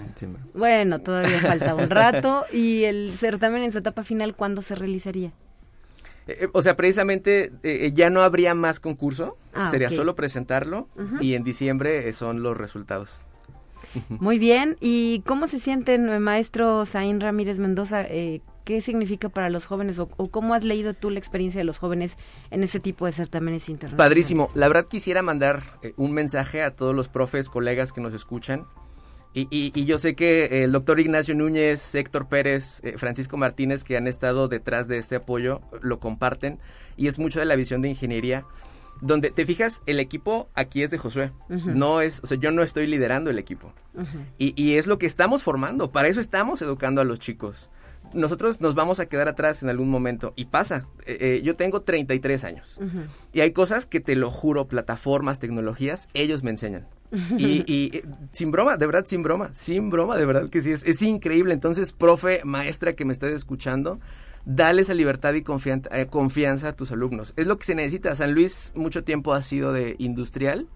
Bueno, todavía falta un rato. ¿Y el certamen en su etapa final cuándo se realizaría? Eh, eh, o sea, precisamente eh, ya no habría más concurso, ah, sería solo presentarlo y en diciembre son los resultados. Muy bien, ¿y cómo se sienten, maestro Zain Ramírez Mendoza? ¿Qué significa para los jóvenes o, cómo has leído tú la experiencia de los jóvenes en ese tipo de certámenes internacionales? Padrísimo. La verdad quisiera mandar eh, un mensaje a todos los profes, colegas que nos escuchan. Y, yo sé que el doctor Ignacio Núñez, Héctor Pérez, eh, Francisco Martínez, que han estado detrás de este apoyo, lo comparten. Y es mucho de la visión de ingeniería donde te fijas, el equipo aquí es de Josué. No es, o sea, yo no estoy liderando el equipo. y, y, es lo que estamos formando. Para eso estamos educando a los chicos nosotros nos vamos a quedar atrás en algún momento. Y pasa. Eh, eh, yo tengo 33 años. Y hay cosas que te lo juro, plataformas, tecnologías, ellos me enseñan. y, eh, sin broma, de verdad, sin broma, sin broma, de verdad que sí, es, es increíble. Entonces, profe, maestra que me estés escuchando, dale esa libertad y confianza a tus alumnos. Es lo que se necesita. San Luis mucho tiempo ha sido de industrial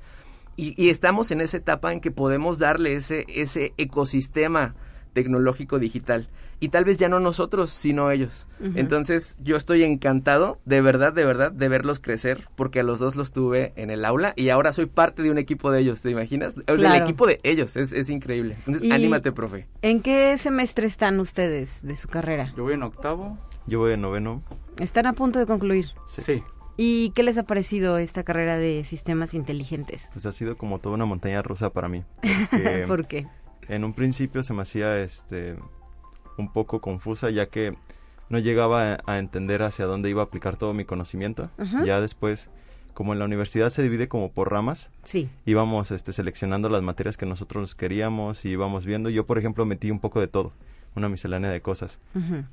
y, y estamos en esa etapa en que podemos darle ese, ese ecosistema tecnológico digital y tal vez ya no nosotros, sino ellos. Entonces yo estoy encantado, de verdad, de verdad, de verlos crecer, porque a los dos los tuve en el aula y ahora soy parte de un equipo de ellos, ¿te imaginas? Del equipo de ellos, es, es increíble. Entonces anímate, profe. ¿En qué semestre están ustedes de su carrera? Yo voy en octavo. Yo voy en noveno. ¿Están a punto de concluir? Sí. ¿Y qué les ha parecido esta carrera de sistemas inteligentes? Pues ha sido como toda una montaña rusa para mí. ¿Por qué? En un principio se me hacía este un poco confusa ya que no llegaba a, entender hacia dónde iba a aplicar todo mi conocimiento. Ya después, como en la universidad se divide como por ramas, sí. íbamos este, seleccionando las materias que nosotros queríamos y íbamos viendo. Yo, por ejemplo, metí un poco de todo, una miscelánea de cosas.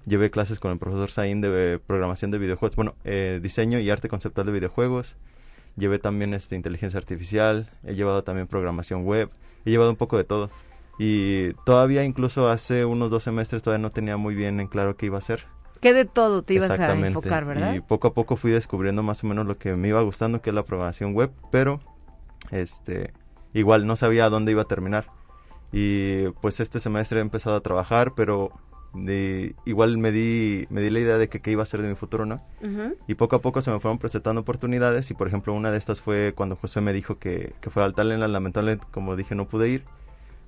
Llevé clases con el profesor Sain de programación de videojuegos, bueno, eh, diseño y arte conceptual de videojuegos. Llevé también este, inteligencia artificial, he llevado también programación web, he llevado un poco de todo. Y todavía incluso hace unos dos semestres todavía no tenía muy bien en claro qué iba a hacer. ¿Qué de todo te ibas a enfocar, verdad? Y poco a poco fui descubriendo más o menos lo que me iba gustando, que es la programación web, pero este igual no sabía a dónde iba a terminar. Y pues este semestre he empezado a trabajar, pero igual me di, me di la idea de que qué iba a ser de mi futuro, ¿no? Y poco a poco se me fueron presentando oportunidades y por ejemplo una de estas fue cuando José me dijo que, que fuera al Talent, lamentablemente como dije no pude ir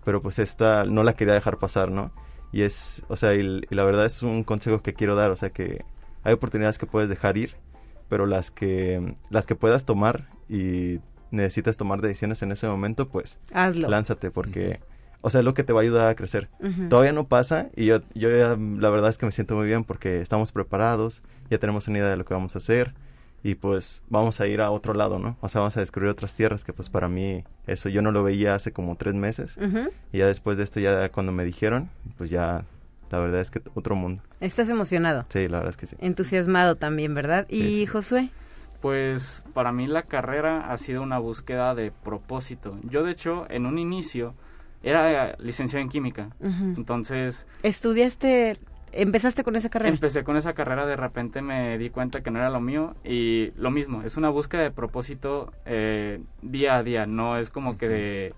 pero pues esta no la quería dejar pasar, ¿no? Y es, o sea, y, la verdad es un consejo que quiero dar, o sea, que hay oportunidades que puedes dejar ir, pero las que, las que puedas tomar y necesitas tomar decisiones en ese momento, pues Hazlo. lánzate porque, o sea, es lo que te va a ayudar a crecer. Ujú. Todavía no pasa y yo, yo ya, la verdad es que me siento muy bien porque estamos preparados, ya tenemos una idea de lo que vamos a hacer y pues vamos a ir a otro lado, ¿no? O sea, vamos a descubrir otras tierras que pues para mí eso yo no lo veía hace como tres meses y ya después de esto ya cuando me dijeron, pues ya la verdad es que otro mundo. Estás emocionado, Sí, la verdad es que sí. entusiasmado también, ¿verdad? Y sí, sí. Josué, Pues para mí la carrera ha sido una búsqueda de propósito. Yo de hecho en un inicio era licenciado en química. Entonces estudiaste, empezaste con esa carrera. empecé con esa carrera, de repente me di cuenta que no era lo mío y lo mismo, es una búsqueda de propósito eh, día a día, no es como que de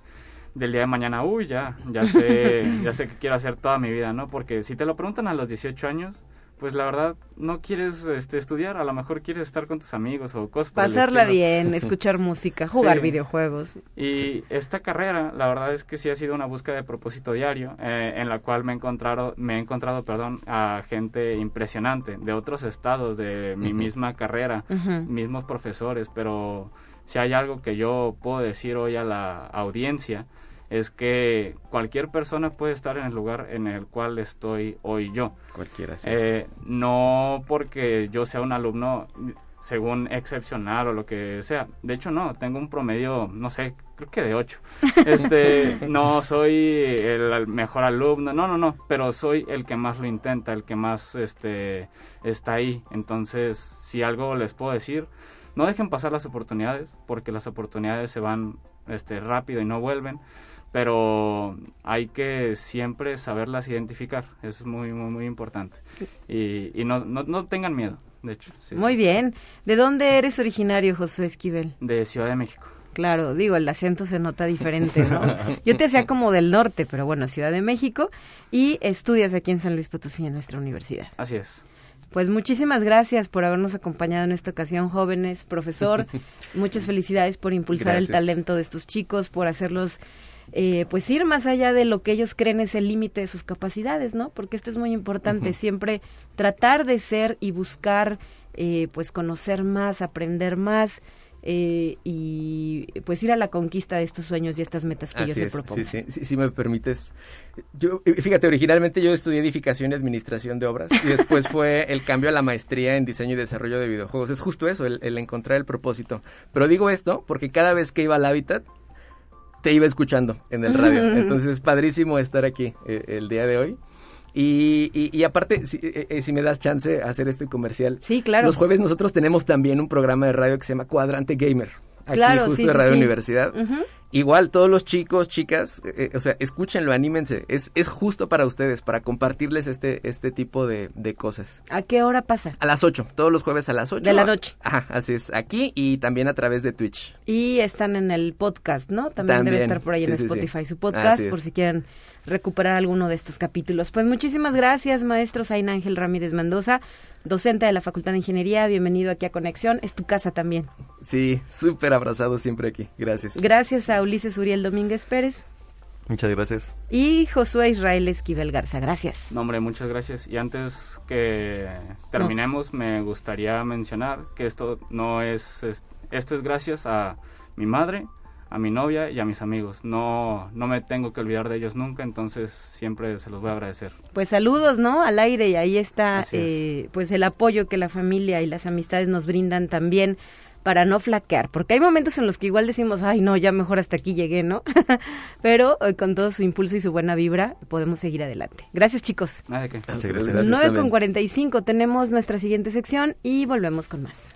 del día de mañana, uy, ya, ya sé, ya sé que quiero hacer toda mi vida, ¿no? Porque si te lo preguntan a los 18 años, pues la verdad no quieres este, estudiar, a lo mejor quieres estar con tus amigos o cosas Pasarla bien, escuchar música, jugar Sí. videojuegos. Y esta carrera, la verdad es que sí ha sido una búsqueda de propósito diario, eh, en la cual me he encontrado, me he encontrado, perdón, a gente impresionante de otros estados de mi misma carrera, mismos profesores, pero si hay algo que yo puedo decir hoy a la audiencia es que cualquier persona puede estar en el lugar en el cual estoy hoy yo. Cualquiera. Eh, no porque yo sea un alumno según excepcional o lo que sea. De hecho, no, tengo un promedio, no sé, creo que de 8. Este, no soy el mejor alumno, no, no, no, pero soy el que más lo intenta, el que más este está ahí. Entonces, si algo les puedo decir, no dejen pasar las oportunidades, porque las oportunidades se van este rápido y no vuelven pero hay que siempre saberlas identificar, eso es muy, muy, muy importante. Y, y no, no, no tengan miedo, de hecho. sí, Muy sí. bien. ¿De dónde eres originario, Josué Esquivel? De Ciudad de México. Claro, digo, el acento se nota diferente, ¿no? Yo te hacía como del norte, pero bueno, Ciudad de México, y estudias aquí en San Luis Potosí, en nuestra universidad. Así es. Pues muchísimas gracias por habernos acompañado en esta ocasión, jóvenes, profesor. Muchas felicidades por impulsar el talento de estos chicos, por hacerlos, eh, pues ir más allá de lo que ellos creen es el límite de sus capacidades, ¿no? Porque esto es muy importante, siempre tratar de ser y buscar, eh, pues conocer más, aprender más. eh, y pues ir a la conquista de estos sueños y estas metas que ellos Así se es, propongan. sí, sí, sí, si me permites. Yo, eh, fíjate, originalmente yo estudié edificación y administración de obras y después fue el cambio a la maestría en diseño y desarrollo de videojuegos. Es justo eso, el, el encontrar el propósito. Pero digo esto porque cada vez que iba al hábitat te iba escuchando en el radio. Entonces es padrísimo estar aquí eh, el día de hoy. Y, y- y aparte, si, eh, eh, si me das chance hacer este comercial, Sí, claro. los jueves nosotros tenemos también un programa de radio que se llama Cuadrante Gamer. Aquí Claro, justo sí, de Radio sí. Universidad. Igual, todos los chicos, chicas, eh, eh, o sea, escúchenlo, anímense. Es, es justo para ustedes, para compartirles este, este tipo de, de cosas. ¿A qué hora pasa? A las 8, todos los jueves a las 8. De la noche. Ajá, así es. Aquí y también a través de Twitch. Y están en el podcast, ¿no? También, debe estar por ahí en sí. Spotify su podcast, por si quieren recuperar alguno de estos capítulos. Pues muchísimas gracias, maestro Zain Ángel Ramírez Mendoza, docente de la Facultad de Ingeniería. Bienvenido aquí a Conexión. Es tu casa también. Sí, súper abrazado siempre aquí. Gracias. Gracias a Ulises Uriel Domínguez Pérez Muchas gracias. y Josué Israel Esquivel Garza. Gracias. No, hombre, muchas gracias. Y antes que terminemos, me gustaría mencionar que esto no es, es- esto es gracias a mi madre, a mi novia y a mis amigos. No, no me tengo que olvidar de ellos nunca, entonces siempre se los voy a agradecer. Pues saludos, ¿no? Al aire y ahí está eh, pues el apoyo que la familia y las amistades nos brindan también para no flaquear, porque hay momentos en los que igual decimos, ay no, ya mejor hasta aquí llegué, ¿no? Pero eh, con todo su impulso y su buena vibra podemos seguir adelante. Gracias chicos. Nada de qué. A ustedes, gracias. gracias 9 con también. 45 tenemos nuestra siguiente sección y volvemos con más.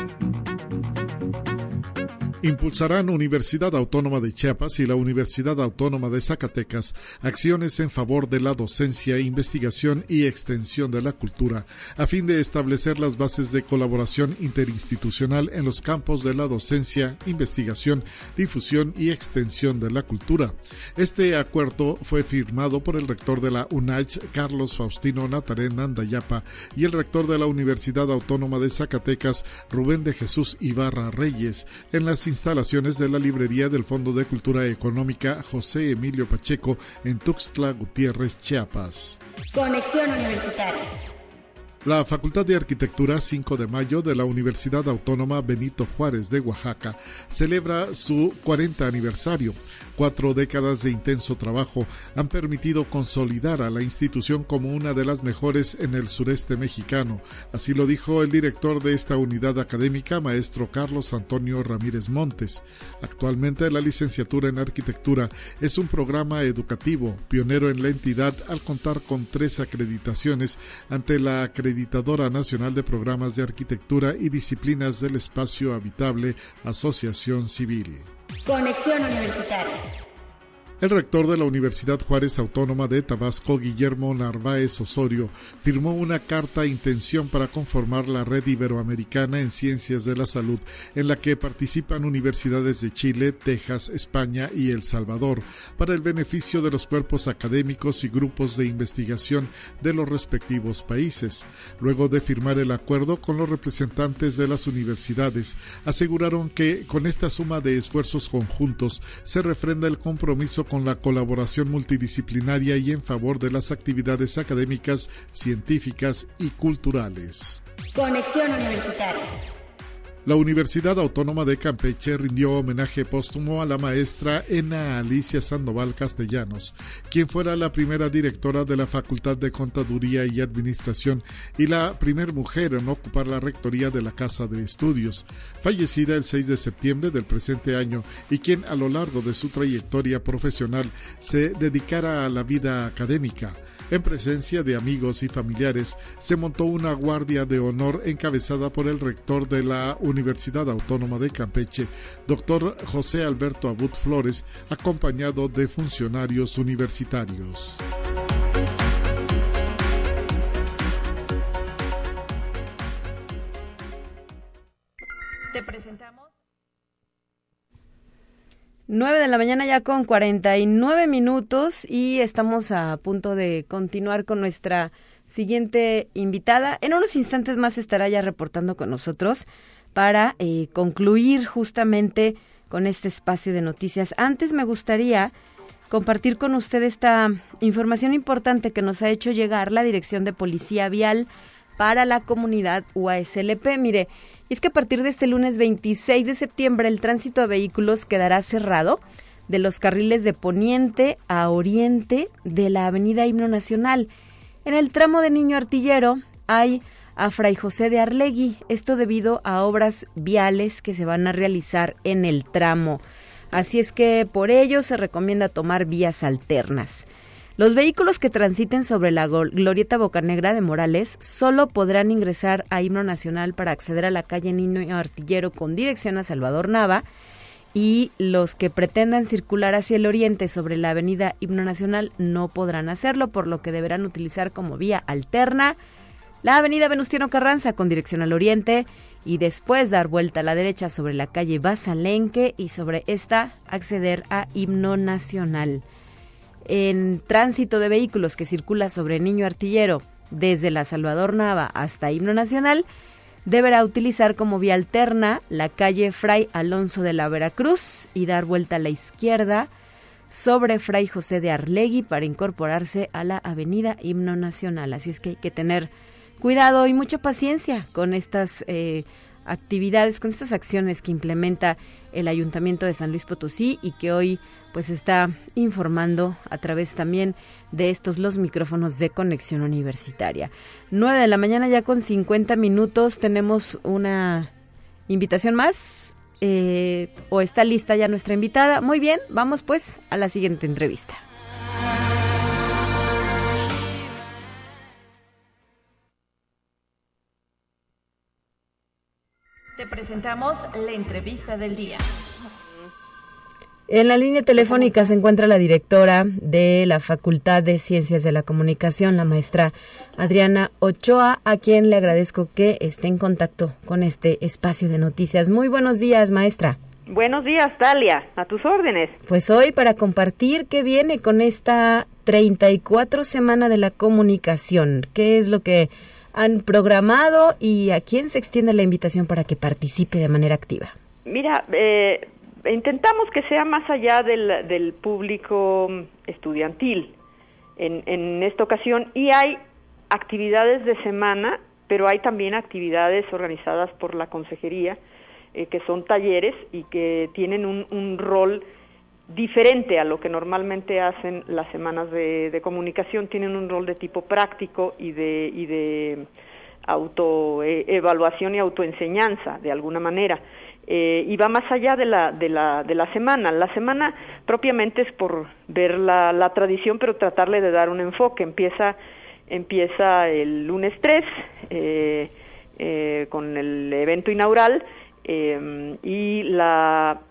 Impulsarán Universidad Autónoma de Chiapas y la Universidad Autónoma de Zacatecas acciones en favor de la docencia, investigación y extensión de la cultura, a fin de establecer las bases de colaboración interinstitucional en los campos de la docencia, investigación, difusión y extensión de la cultura. Este acuerdo fue firmado por el rector de la UNACH, Carlos Faustino Natarén Andayapa, y el rector de la Universidad Autónoma de Zacatecas, Rubén de Jesús Ibarra Reyes, en las instalaciones de la librería del Fondo de Cultura Económica José Emilio Pacheco en Tuxtla Gutiérrez, Chiapas. Conexión Universitaria. La Facultad de Arquitectura 5 de Mayo de la Universidad Autónoma Benito Juárez de Oaxaca celebra su 40 aniversario. Cuatro décadas de intenso trabajo han permitido consolidar a la institución como una de las mejores en el sureste mexicano. Así lo dijo el director de esta unidad académica, maestro Carlos Antonio Ramírez Montes. Actualmente la licenciatura en arquitectura es un programa educativo pionero en la entidad al contar con tres acreditaciones ante la Acreditadora Nacional de Programas de Arquitectura y Disciplinas del Espacio Habitable, Asociación Civil. Conexión Universitaria. El rector de la Universidad Juárez Autónoma de Tabasco, Guillermo Narváez Osorio, firmó una carta intención para conformar la Red Iberoamericana en Ciencias de la Salud, en la que participan universidades de Chile, Texas, España y El Salvador, para el beneficio de los cuerpos académicos y grupos de investigación de los respectivos países. Luego de firmar el acuerdo con los representantes de las universidades, aseguraron que con esta suma de esfuerzos conjuntos se refrenda el compromiso con la colaboración multidisciplinaria y en favor de las actividades académicas, científicas y culturales. Conexión Universitaria. La Universidad Autónoma de Campeche rindió homenaje póstumo a la maestra Ena Alicia Sandoval Castellanos, quien fuera la primera directora de la Facultad de Contaduría y Administración y la primera mujer en ocupar la rectoría de la Casa de Estudios, fallecida el 6 de septiembre del presente año y quien a lo largo de su trayectoria profesional se dedicara a la vida académica en presencia de amigos y familiares, se montó una guardia de honor encabezada por el rector de la Universidad Autónoma de Campeche, doctor José Alberto Abud Flores, acompañado de funcionarios universitarios. 9 de la mañana ya con 49 minutos y estamos a punto de continuar con nuestra siguiente invitada. En unos instantes más estará ya reportando con nosotros para eh, concluir justamente con este espacio de noticias. Antes me gustaría compartir con usted esta información importante que nos ha hecho llegar la Dirección de Policía Vial para la comunidad UASLP. Mire, y es que a partir de este lunes 26 de septiembre el tránsito de vehículos quedará cerrado de los carriles de poniente a oriente de la avenida Himno Nacional. En el tramo de Niño Artillero hay a Fray José de Arlegui, esto debido a obras viales que se van a realizar en el tramo. Así es que por ello se recomienda tomar vías alternas. Los vehículos que transiten sobre la glorieta Bocanegra de Morales solo podrán ingresar a Himno Nacional para acceder a la calle Niño Artillero con dirección a Salvador Nava y los que pretendan circular hacia el oriente sobre la avenida Himno Nacional no podrán hacerlo, por lo que deberán utilizar como vía alterna la avenida Venustiano Carranza con dirección al oriente y después dar vuelta a la derecha sobre la calle Basalenque y sobre esta acceder a Himno Nacional en tránsito de vehículos que circula sobre Niño Artillero desde la Salvador Nava hasta Himno Nacional, deberá utilizar como vía alterna la calle Fray Alonso de la Veracruz y dar vuelta a la izquierda sobre Fray José de Arlegui para incorporarse a la avenida Himno Nacional. Así es que hay que tener cuidado y mucha paciencia con estas eh, actividades, con estas acciones que implementa el Ayuntamiento de San Luis Potosí y que hoy pues está informando a través también de estos los micrófonos de conexión universitaria. 9 de la mañana ya con 50 minutos tenemos una invitación más eh, o está lista ya nuestra invitada. Muy bien, vamos pues a la siguiente entrevista. Presentamos la entrevista del día. En la línea telefónica se encuentra la directora de la Facultad de Ciencias de la Comunicación, la maestra Adriana Ochoa, a quien le agradezco que esté en contacto con este espacio de noticias. Muy buenos días, maestra. Buenos días, Talia. A tus órdenes. Pues hoy para compartir qué viene con esta 34 semana de la comunicación. ¿Qué es lo que han programado y a quién se extiende la invitación para que participe de manera activa? Mira, eh, intentamos que sea más allá del, público estudiantil en, en esta ocasión y hay actividades de semana, pero hay también actividades organizadas por la consejería eh, que son talleres y que tienen un, un, rol diferente a lo que normalmente hacen las semanas de, comunicación, tienen un rol de tipo práctico y de, y de autoevaluación y autoenseñanza, de alguna manera. Eh, y va más allá de la, de, la, de la semana. La semana propiamente es por ver la, tradición, pero tratarle de dar un enfoque. Empieza, empieza el lunes 3 eh, eh, con el evento inaugural eh, y la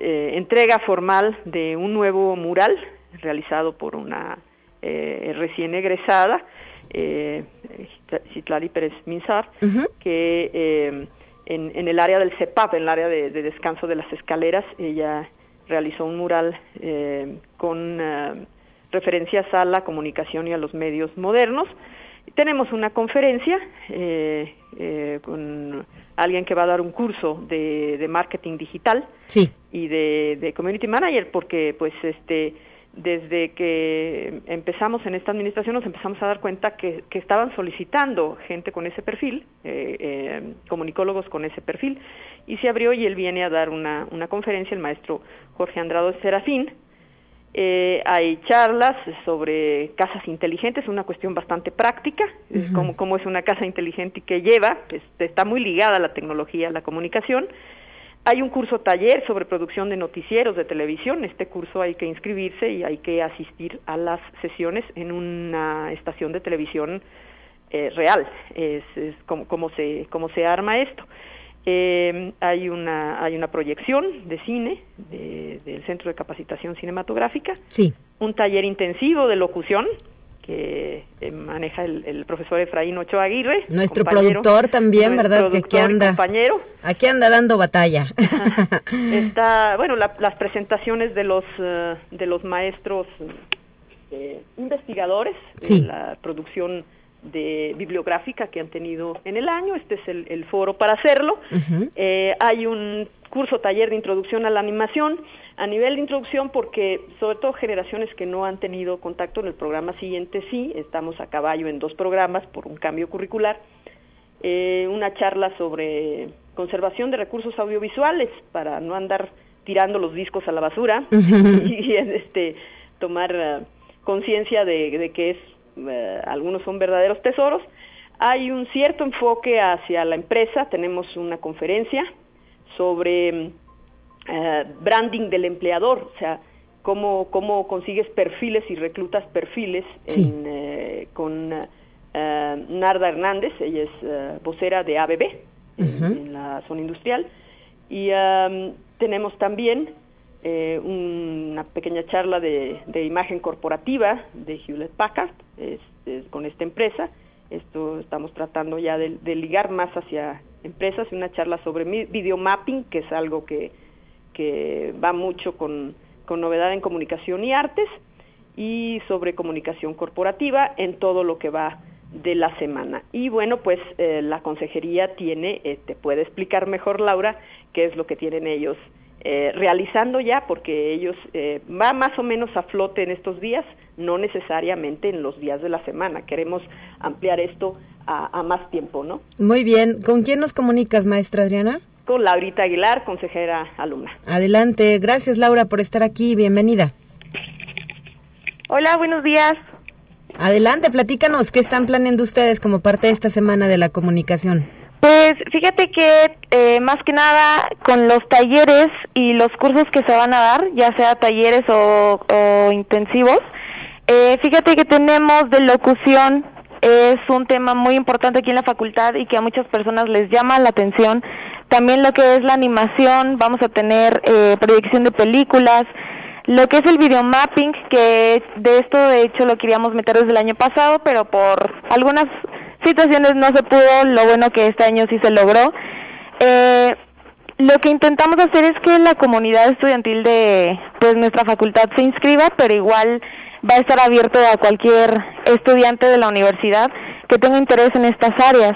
eh, entrega formal de un nuevo mural realizado por una eh, recién egresada, eh, Citlali Pérez Minzar, uh -huh. que en, en, el área del CEPAP, en el área de, de, descanso de las escaleras, ella realizó un mural con referencias a la comunicación y a los medios modernos. Tenemos una conferencia eh, eh, con alguien que va a dar un curso de, de marketing digital sí. y de, de, community manager, porque pues este desde que empezamos en esta administración nos empezamos a dar cuenta que, que estaban solicitando gente con ese perfil, eh, eh, comunicólogos con ese perfil, y se abrió y él viene a dar una, una conferencia, el maestro Jorge Andrado Serafín, eh, hay charlas sobre casas inteligentes, una cuestión bastante práctica, uh -huh. como cómo es una casa inteligente y que lleva, pues, está muy ligada a la tecnología, a la comunicación. Hay un curso taller sobre producción de noticieros de televisión. Este curso hay que inscribirse y hay que asistir a las sesiones en una estación de televisión eh, real. Es, es como, cómo, se, cómo se arma esto. Eh, hay una hay una proyección de cine de, del Centro de Capacitación Cinematográfica, sí. un taller intensivo de locución que eh, maneja el, el, profesor Efraín Ochoa Aguirre. Nuestro productor también, ¿verdad? Que aquí anda. Compañero. Aquí anda dando batalla. Está, bueno, la, las presentaciones de los, uh, de los maestros eh, investigadores, sí. la producción de bibliográfica que han tenido en el año. Este es el, el foro para hacerlo. Uh -huh. eh, hay un curso taller de introducción a la animación a nivel de introducción porque sobre todo generaciones que no han tenido contacto en el programa siguiente sí, estamos a caballo en dos programas por un cambio curricular. Eh, una charla sobre conservación de recursos audiovisuales para no andar tirando los discos a la basura uh -huh. y, y este tomar uh, conciencia de, de que es Uh, algunos son verdaderos tesoros. Hay un cierto enfoque hacia la empresa, tenemos una conferencia sobre uh, branding del empleador, o sea, cómo, cómo consigues perfiles y reclutas perfiles sí. en, eh, con Narda Hernández, ella es vocera de ABB uh -huh. en, en, la zona industrial, y um, tenemos también eh, una pequeña charla de, de, imagen corporativa de Hewlett Packard con esta empresa. Esto estamos tratando ya de, ligar más hacia empresas, una charla sobre video mapping, que es algo que, que va mucho con, con novedad en comunicación y artes, y sobre comunicación corporativa en todo lo que va de la semana. Y bueno, pues eh, la consejería tiene, eh, te puede explicar mejor Laura, qué es lo que tienen ellos eh, realizando ya, porque ellos eh, va más o menos a flote en estos días, no necesariamente en los días de la semana. Queremos ampliar esto a, a, más tiempo, ¿no? Muy bien. ¿Con quién nos comunicas, maestra Adriana? Con Laurita Aguilar, consejera alumna. Adelante. Gracias, Laura, por estar aquí. Bienvenida. Hola, buenos días. Adelante, platícanos, ¿qué están planeando ustedes como parte de esta semana de la comunicación? Pues fíjate que eh, más que nada con los talleres y los cursos que se van a dar, ya sea talleres o, intensivos, eh, fíjate que tenemos de locución, es un tema muy importante aquí en la facultad y que a muchas personas les llama la atención. También lo que es la animación, vamos a tener eh, proyección de películas, lo que es el videomapping, que de esto de hecho lo queríamos meter desde el año pasado, pero por algunas situaciones no se pudo, lo bueno que este año sí se logró. Eh, lo que intentamos hacer es que la comunidad estudiantil de pues nuestra facultad se inscriba, pero igual va a estar abierto a cualquier estudiante de la universidad que tenga interés en estas áreas.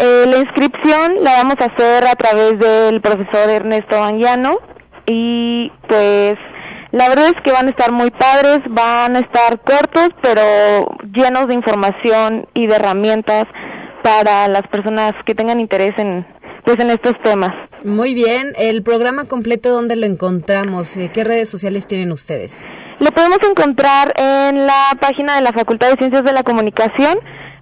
Eh, la inscripción la vamos a hacer a través del profesor Ernesto Anguiano y pues la verdad es que van a estar muy padres, van a estar cortos pero llenos de información y de herramientas para las personas que tengan interés en pues en estos temas. Muy bien, el programa completo dónde lo encontramos, eh, ¿qué redes sociales tienen ustedes? Lo podemos encontrar en la página de la Facultad de Ciencias de la Comunicación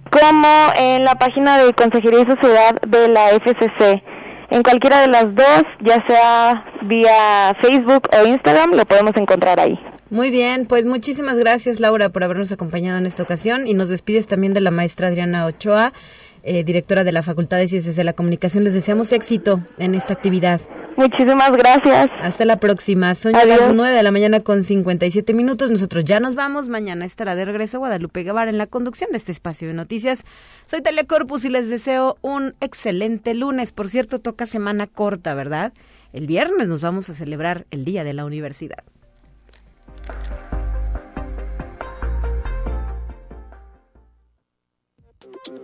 como en la página de Consejería y Sociedad de la FCC. En cualquiera de las dos, ya sea vía Facebook o Instagram, lo podemos encontrar ahí. Muy bien, pues muchísimas gracias Laura por habernos acompañado en esta ocasión y nos despides también de la maestra Adriana Ochoa. Eh, directora de la Facultad de Ciencias de la Comunicación. Les deseamos éxito en esta actividad. Muchísimas gracias. Hasta la próxima. Son ya las 9 de la mañana con 57 minutos. Nosotros ya nos vamos. Mañana estará de regreso Guadalupe Guevara en la conducción de este espacio de noticias. Soy Telecorpus y les deseo un excelente lunes. Por cierto, toca semana corta, ¿verdad? El viernes nos vamos a celebrar el Día de la Universidad.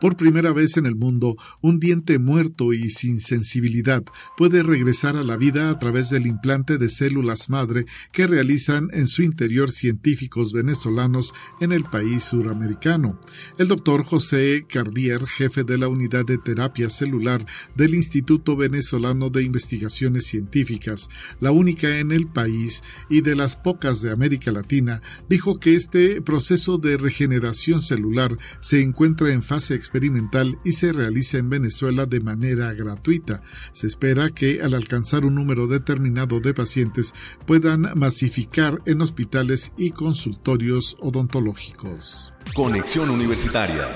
Por primera vez en el mundo, un diente muerto y sin sensibilidad puede regresar a la vida a través del implante de células madre que realizan en su interior científicos venezolanos en el país suramericano. El doctor José Cardier, jefe de la unidad de terapia celular del Instituto Venezolano de Investigaciones Científicas, la única en el país y de las pocas de América Latina, dijo que este proceso de regeneración celular se encuentra en fase experimental y se realiza en Venezuela de manera gratuita. Se espera que al alcanzar un número determinado de pacientes puedan masificar en hospitales y consultorios odontológicos. Conexión Universitaria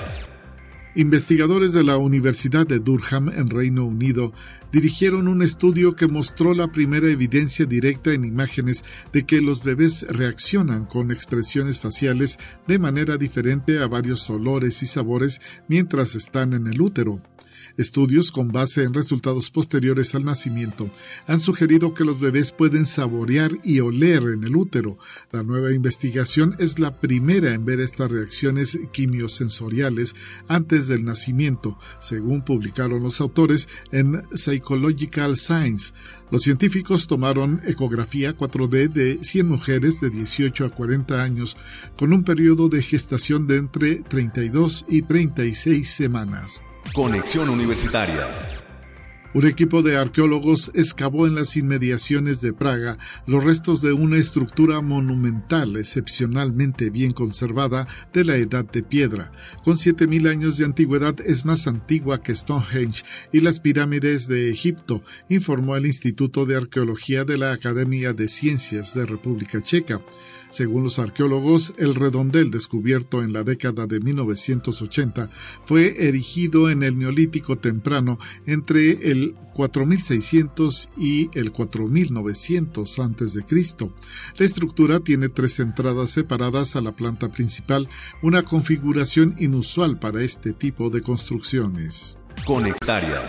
Investigadores de la Universidad de Durham en Reino Unido dirigieron un estudio que mostró la primera evidencia directa en imágenes de que los bebés reaccionan con expresiones faciales de manera diferente a varios olores y sabores mientras están en el útero. Estudios con base en resultados posteriores al nacimiento han sugerido que los bebés pueden saborear y oler en el útero. La nueva investigación es la primera en ver estas reacciones quimiosensoriales antes del nacimiento, según publicaron los autores en Psychological Science. Los científicos tomaron ecografía 4D de 100 mujeres de 18 a 40 años con un periodo de gestación de entre 32 y 36 semanas. Conexión Universitaria. Un equipo de arqueólogos excavó en las inmediaciones de Praga los restos de una estructura monumental excepcionalmente bien conservada de la Edad de Piedra. Con 7.000 años de antigüedad es más antigua que Stonehenge y las pirámides de Egipto, informó el Instituto de Arqueología de la Academia de Ciencias de República Checa. Según los arqueólogos, el redondel descubierto en la década de 1980 fue erigido en el Neolítico temprano entre el 4600 y el 4900 a.C. La estructura tiene tres entradas separadas a la planta principal, una configuración inusual para este tipo de construcciones. Conectaria.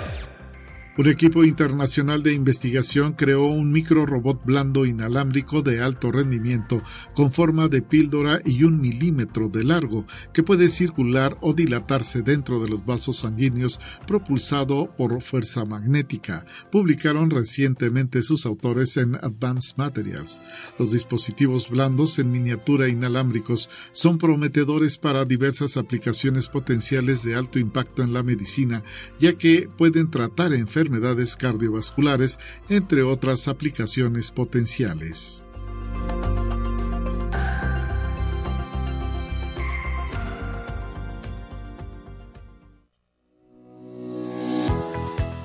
Un equipo internacional de investigación creó un micro robot blando inalámbrico de alto rendimiento con forma de píldora y un milímetro de largo que puede circular o dilatarse dentro de los vasos sanguíneos propulsado por fuerza magnética. Publicaron recientemente sus autores en Advanced Materials. Los dispositivos blandos en miniatura inalámbricos son prometedores para diversas aplicaciones potenciales de alto impacto en la medicina, ya que pueden tratar enfermedades enfermedades cardiovasculares, entre otras aplicaciones potenciales.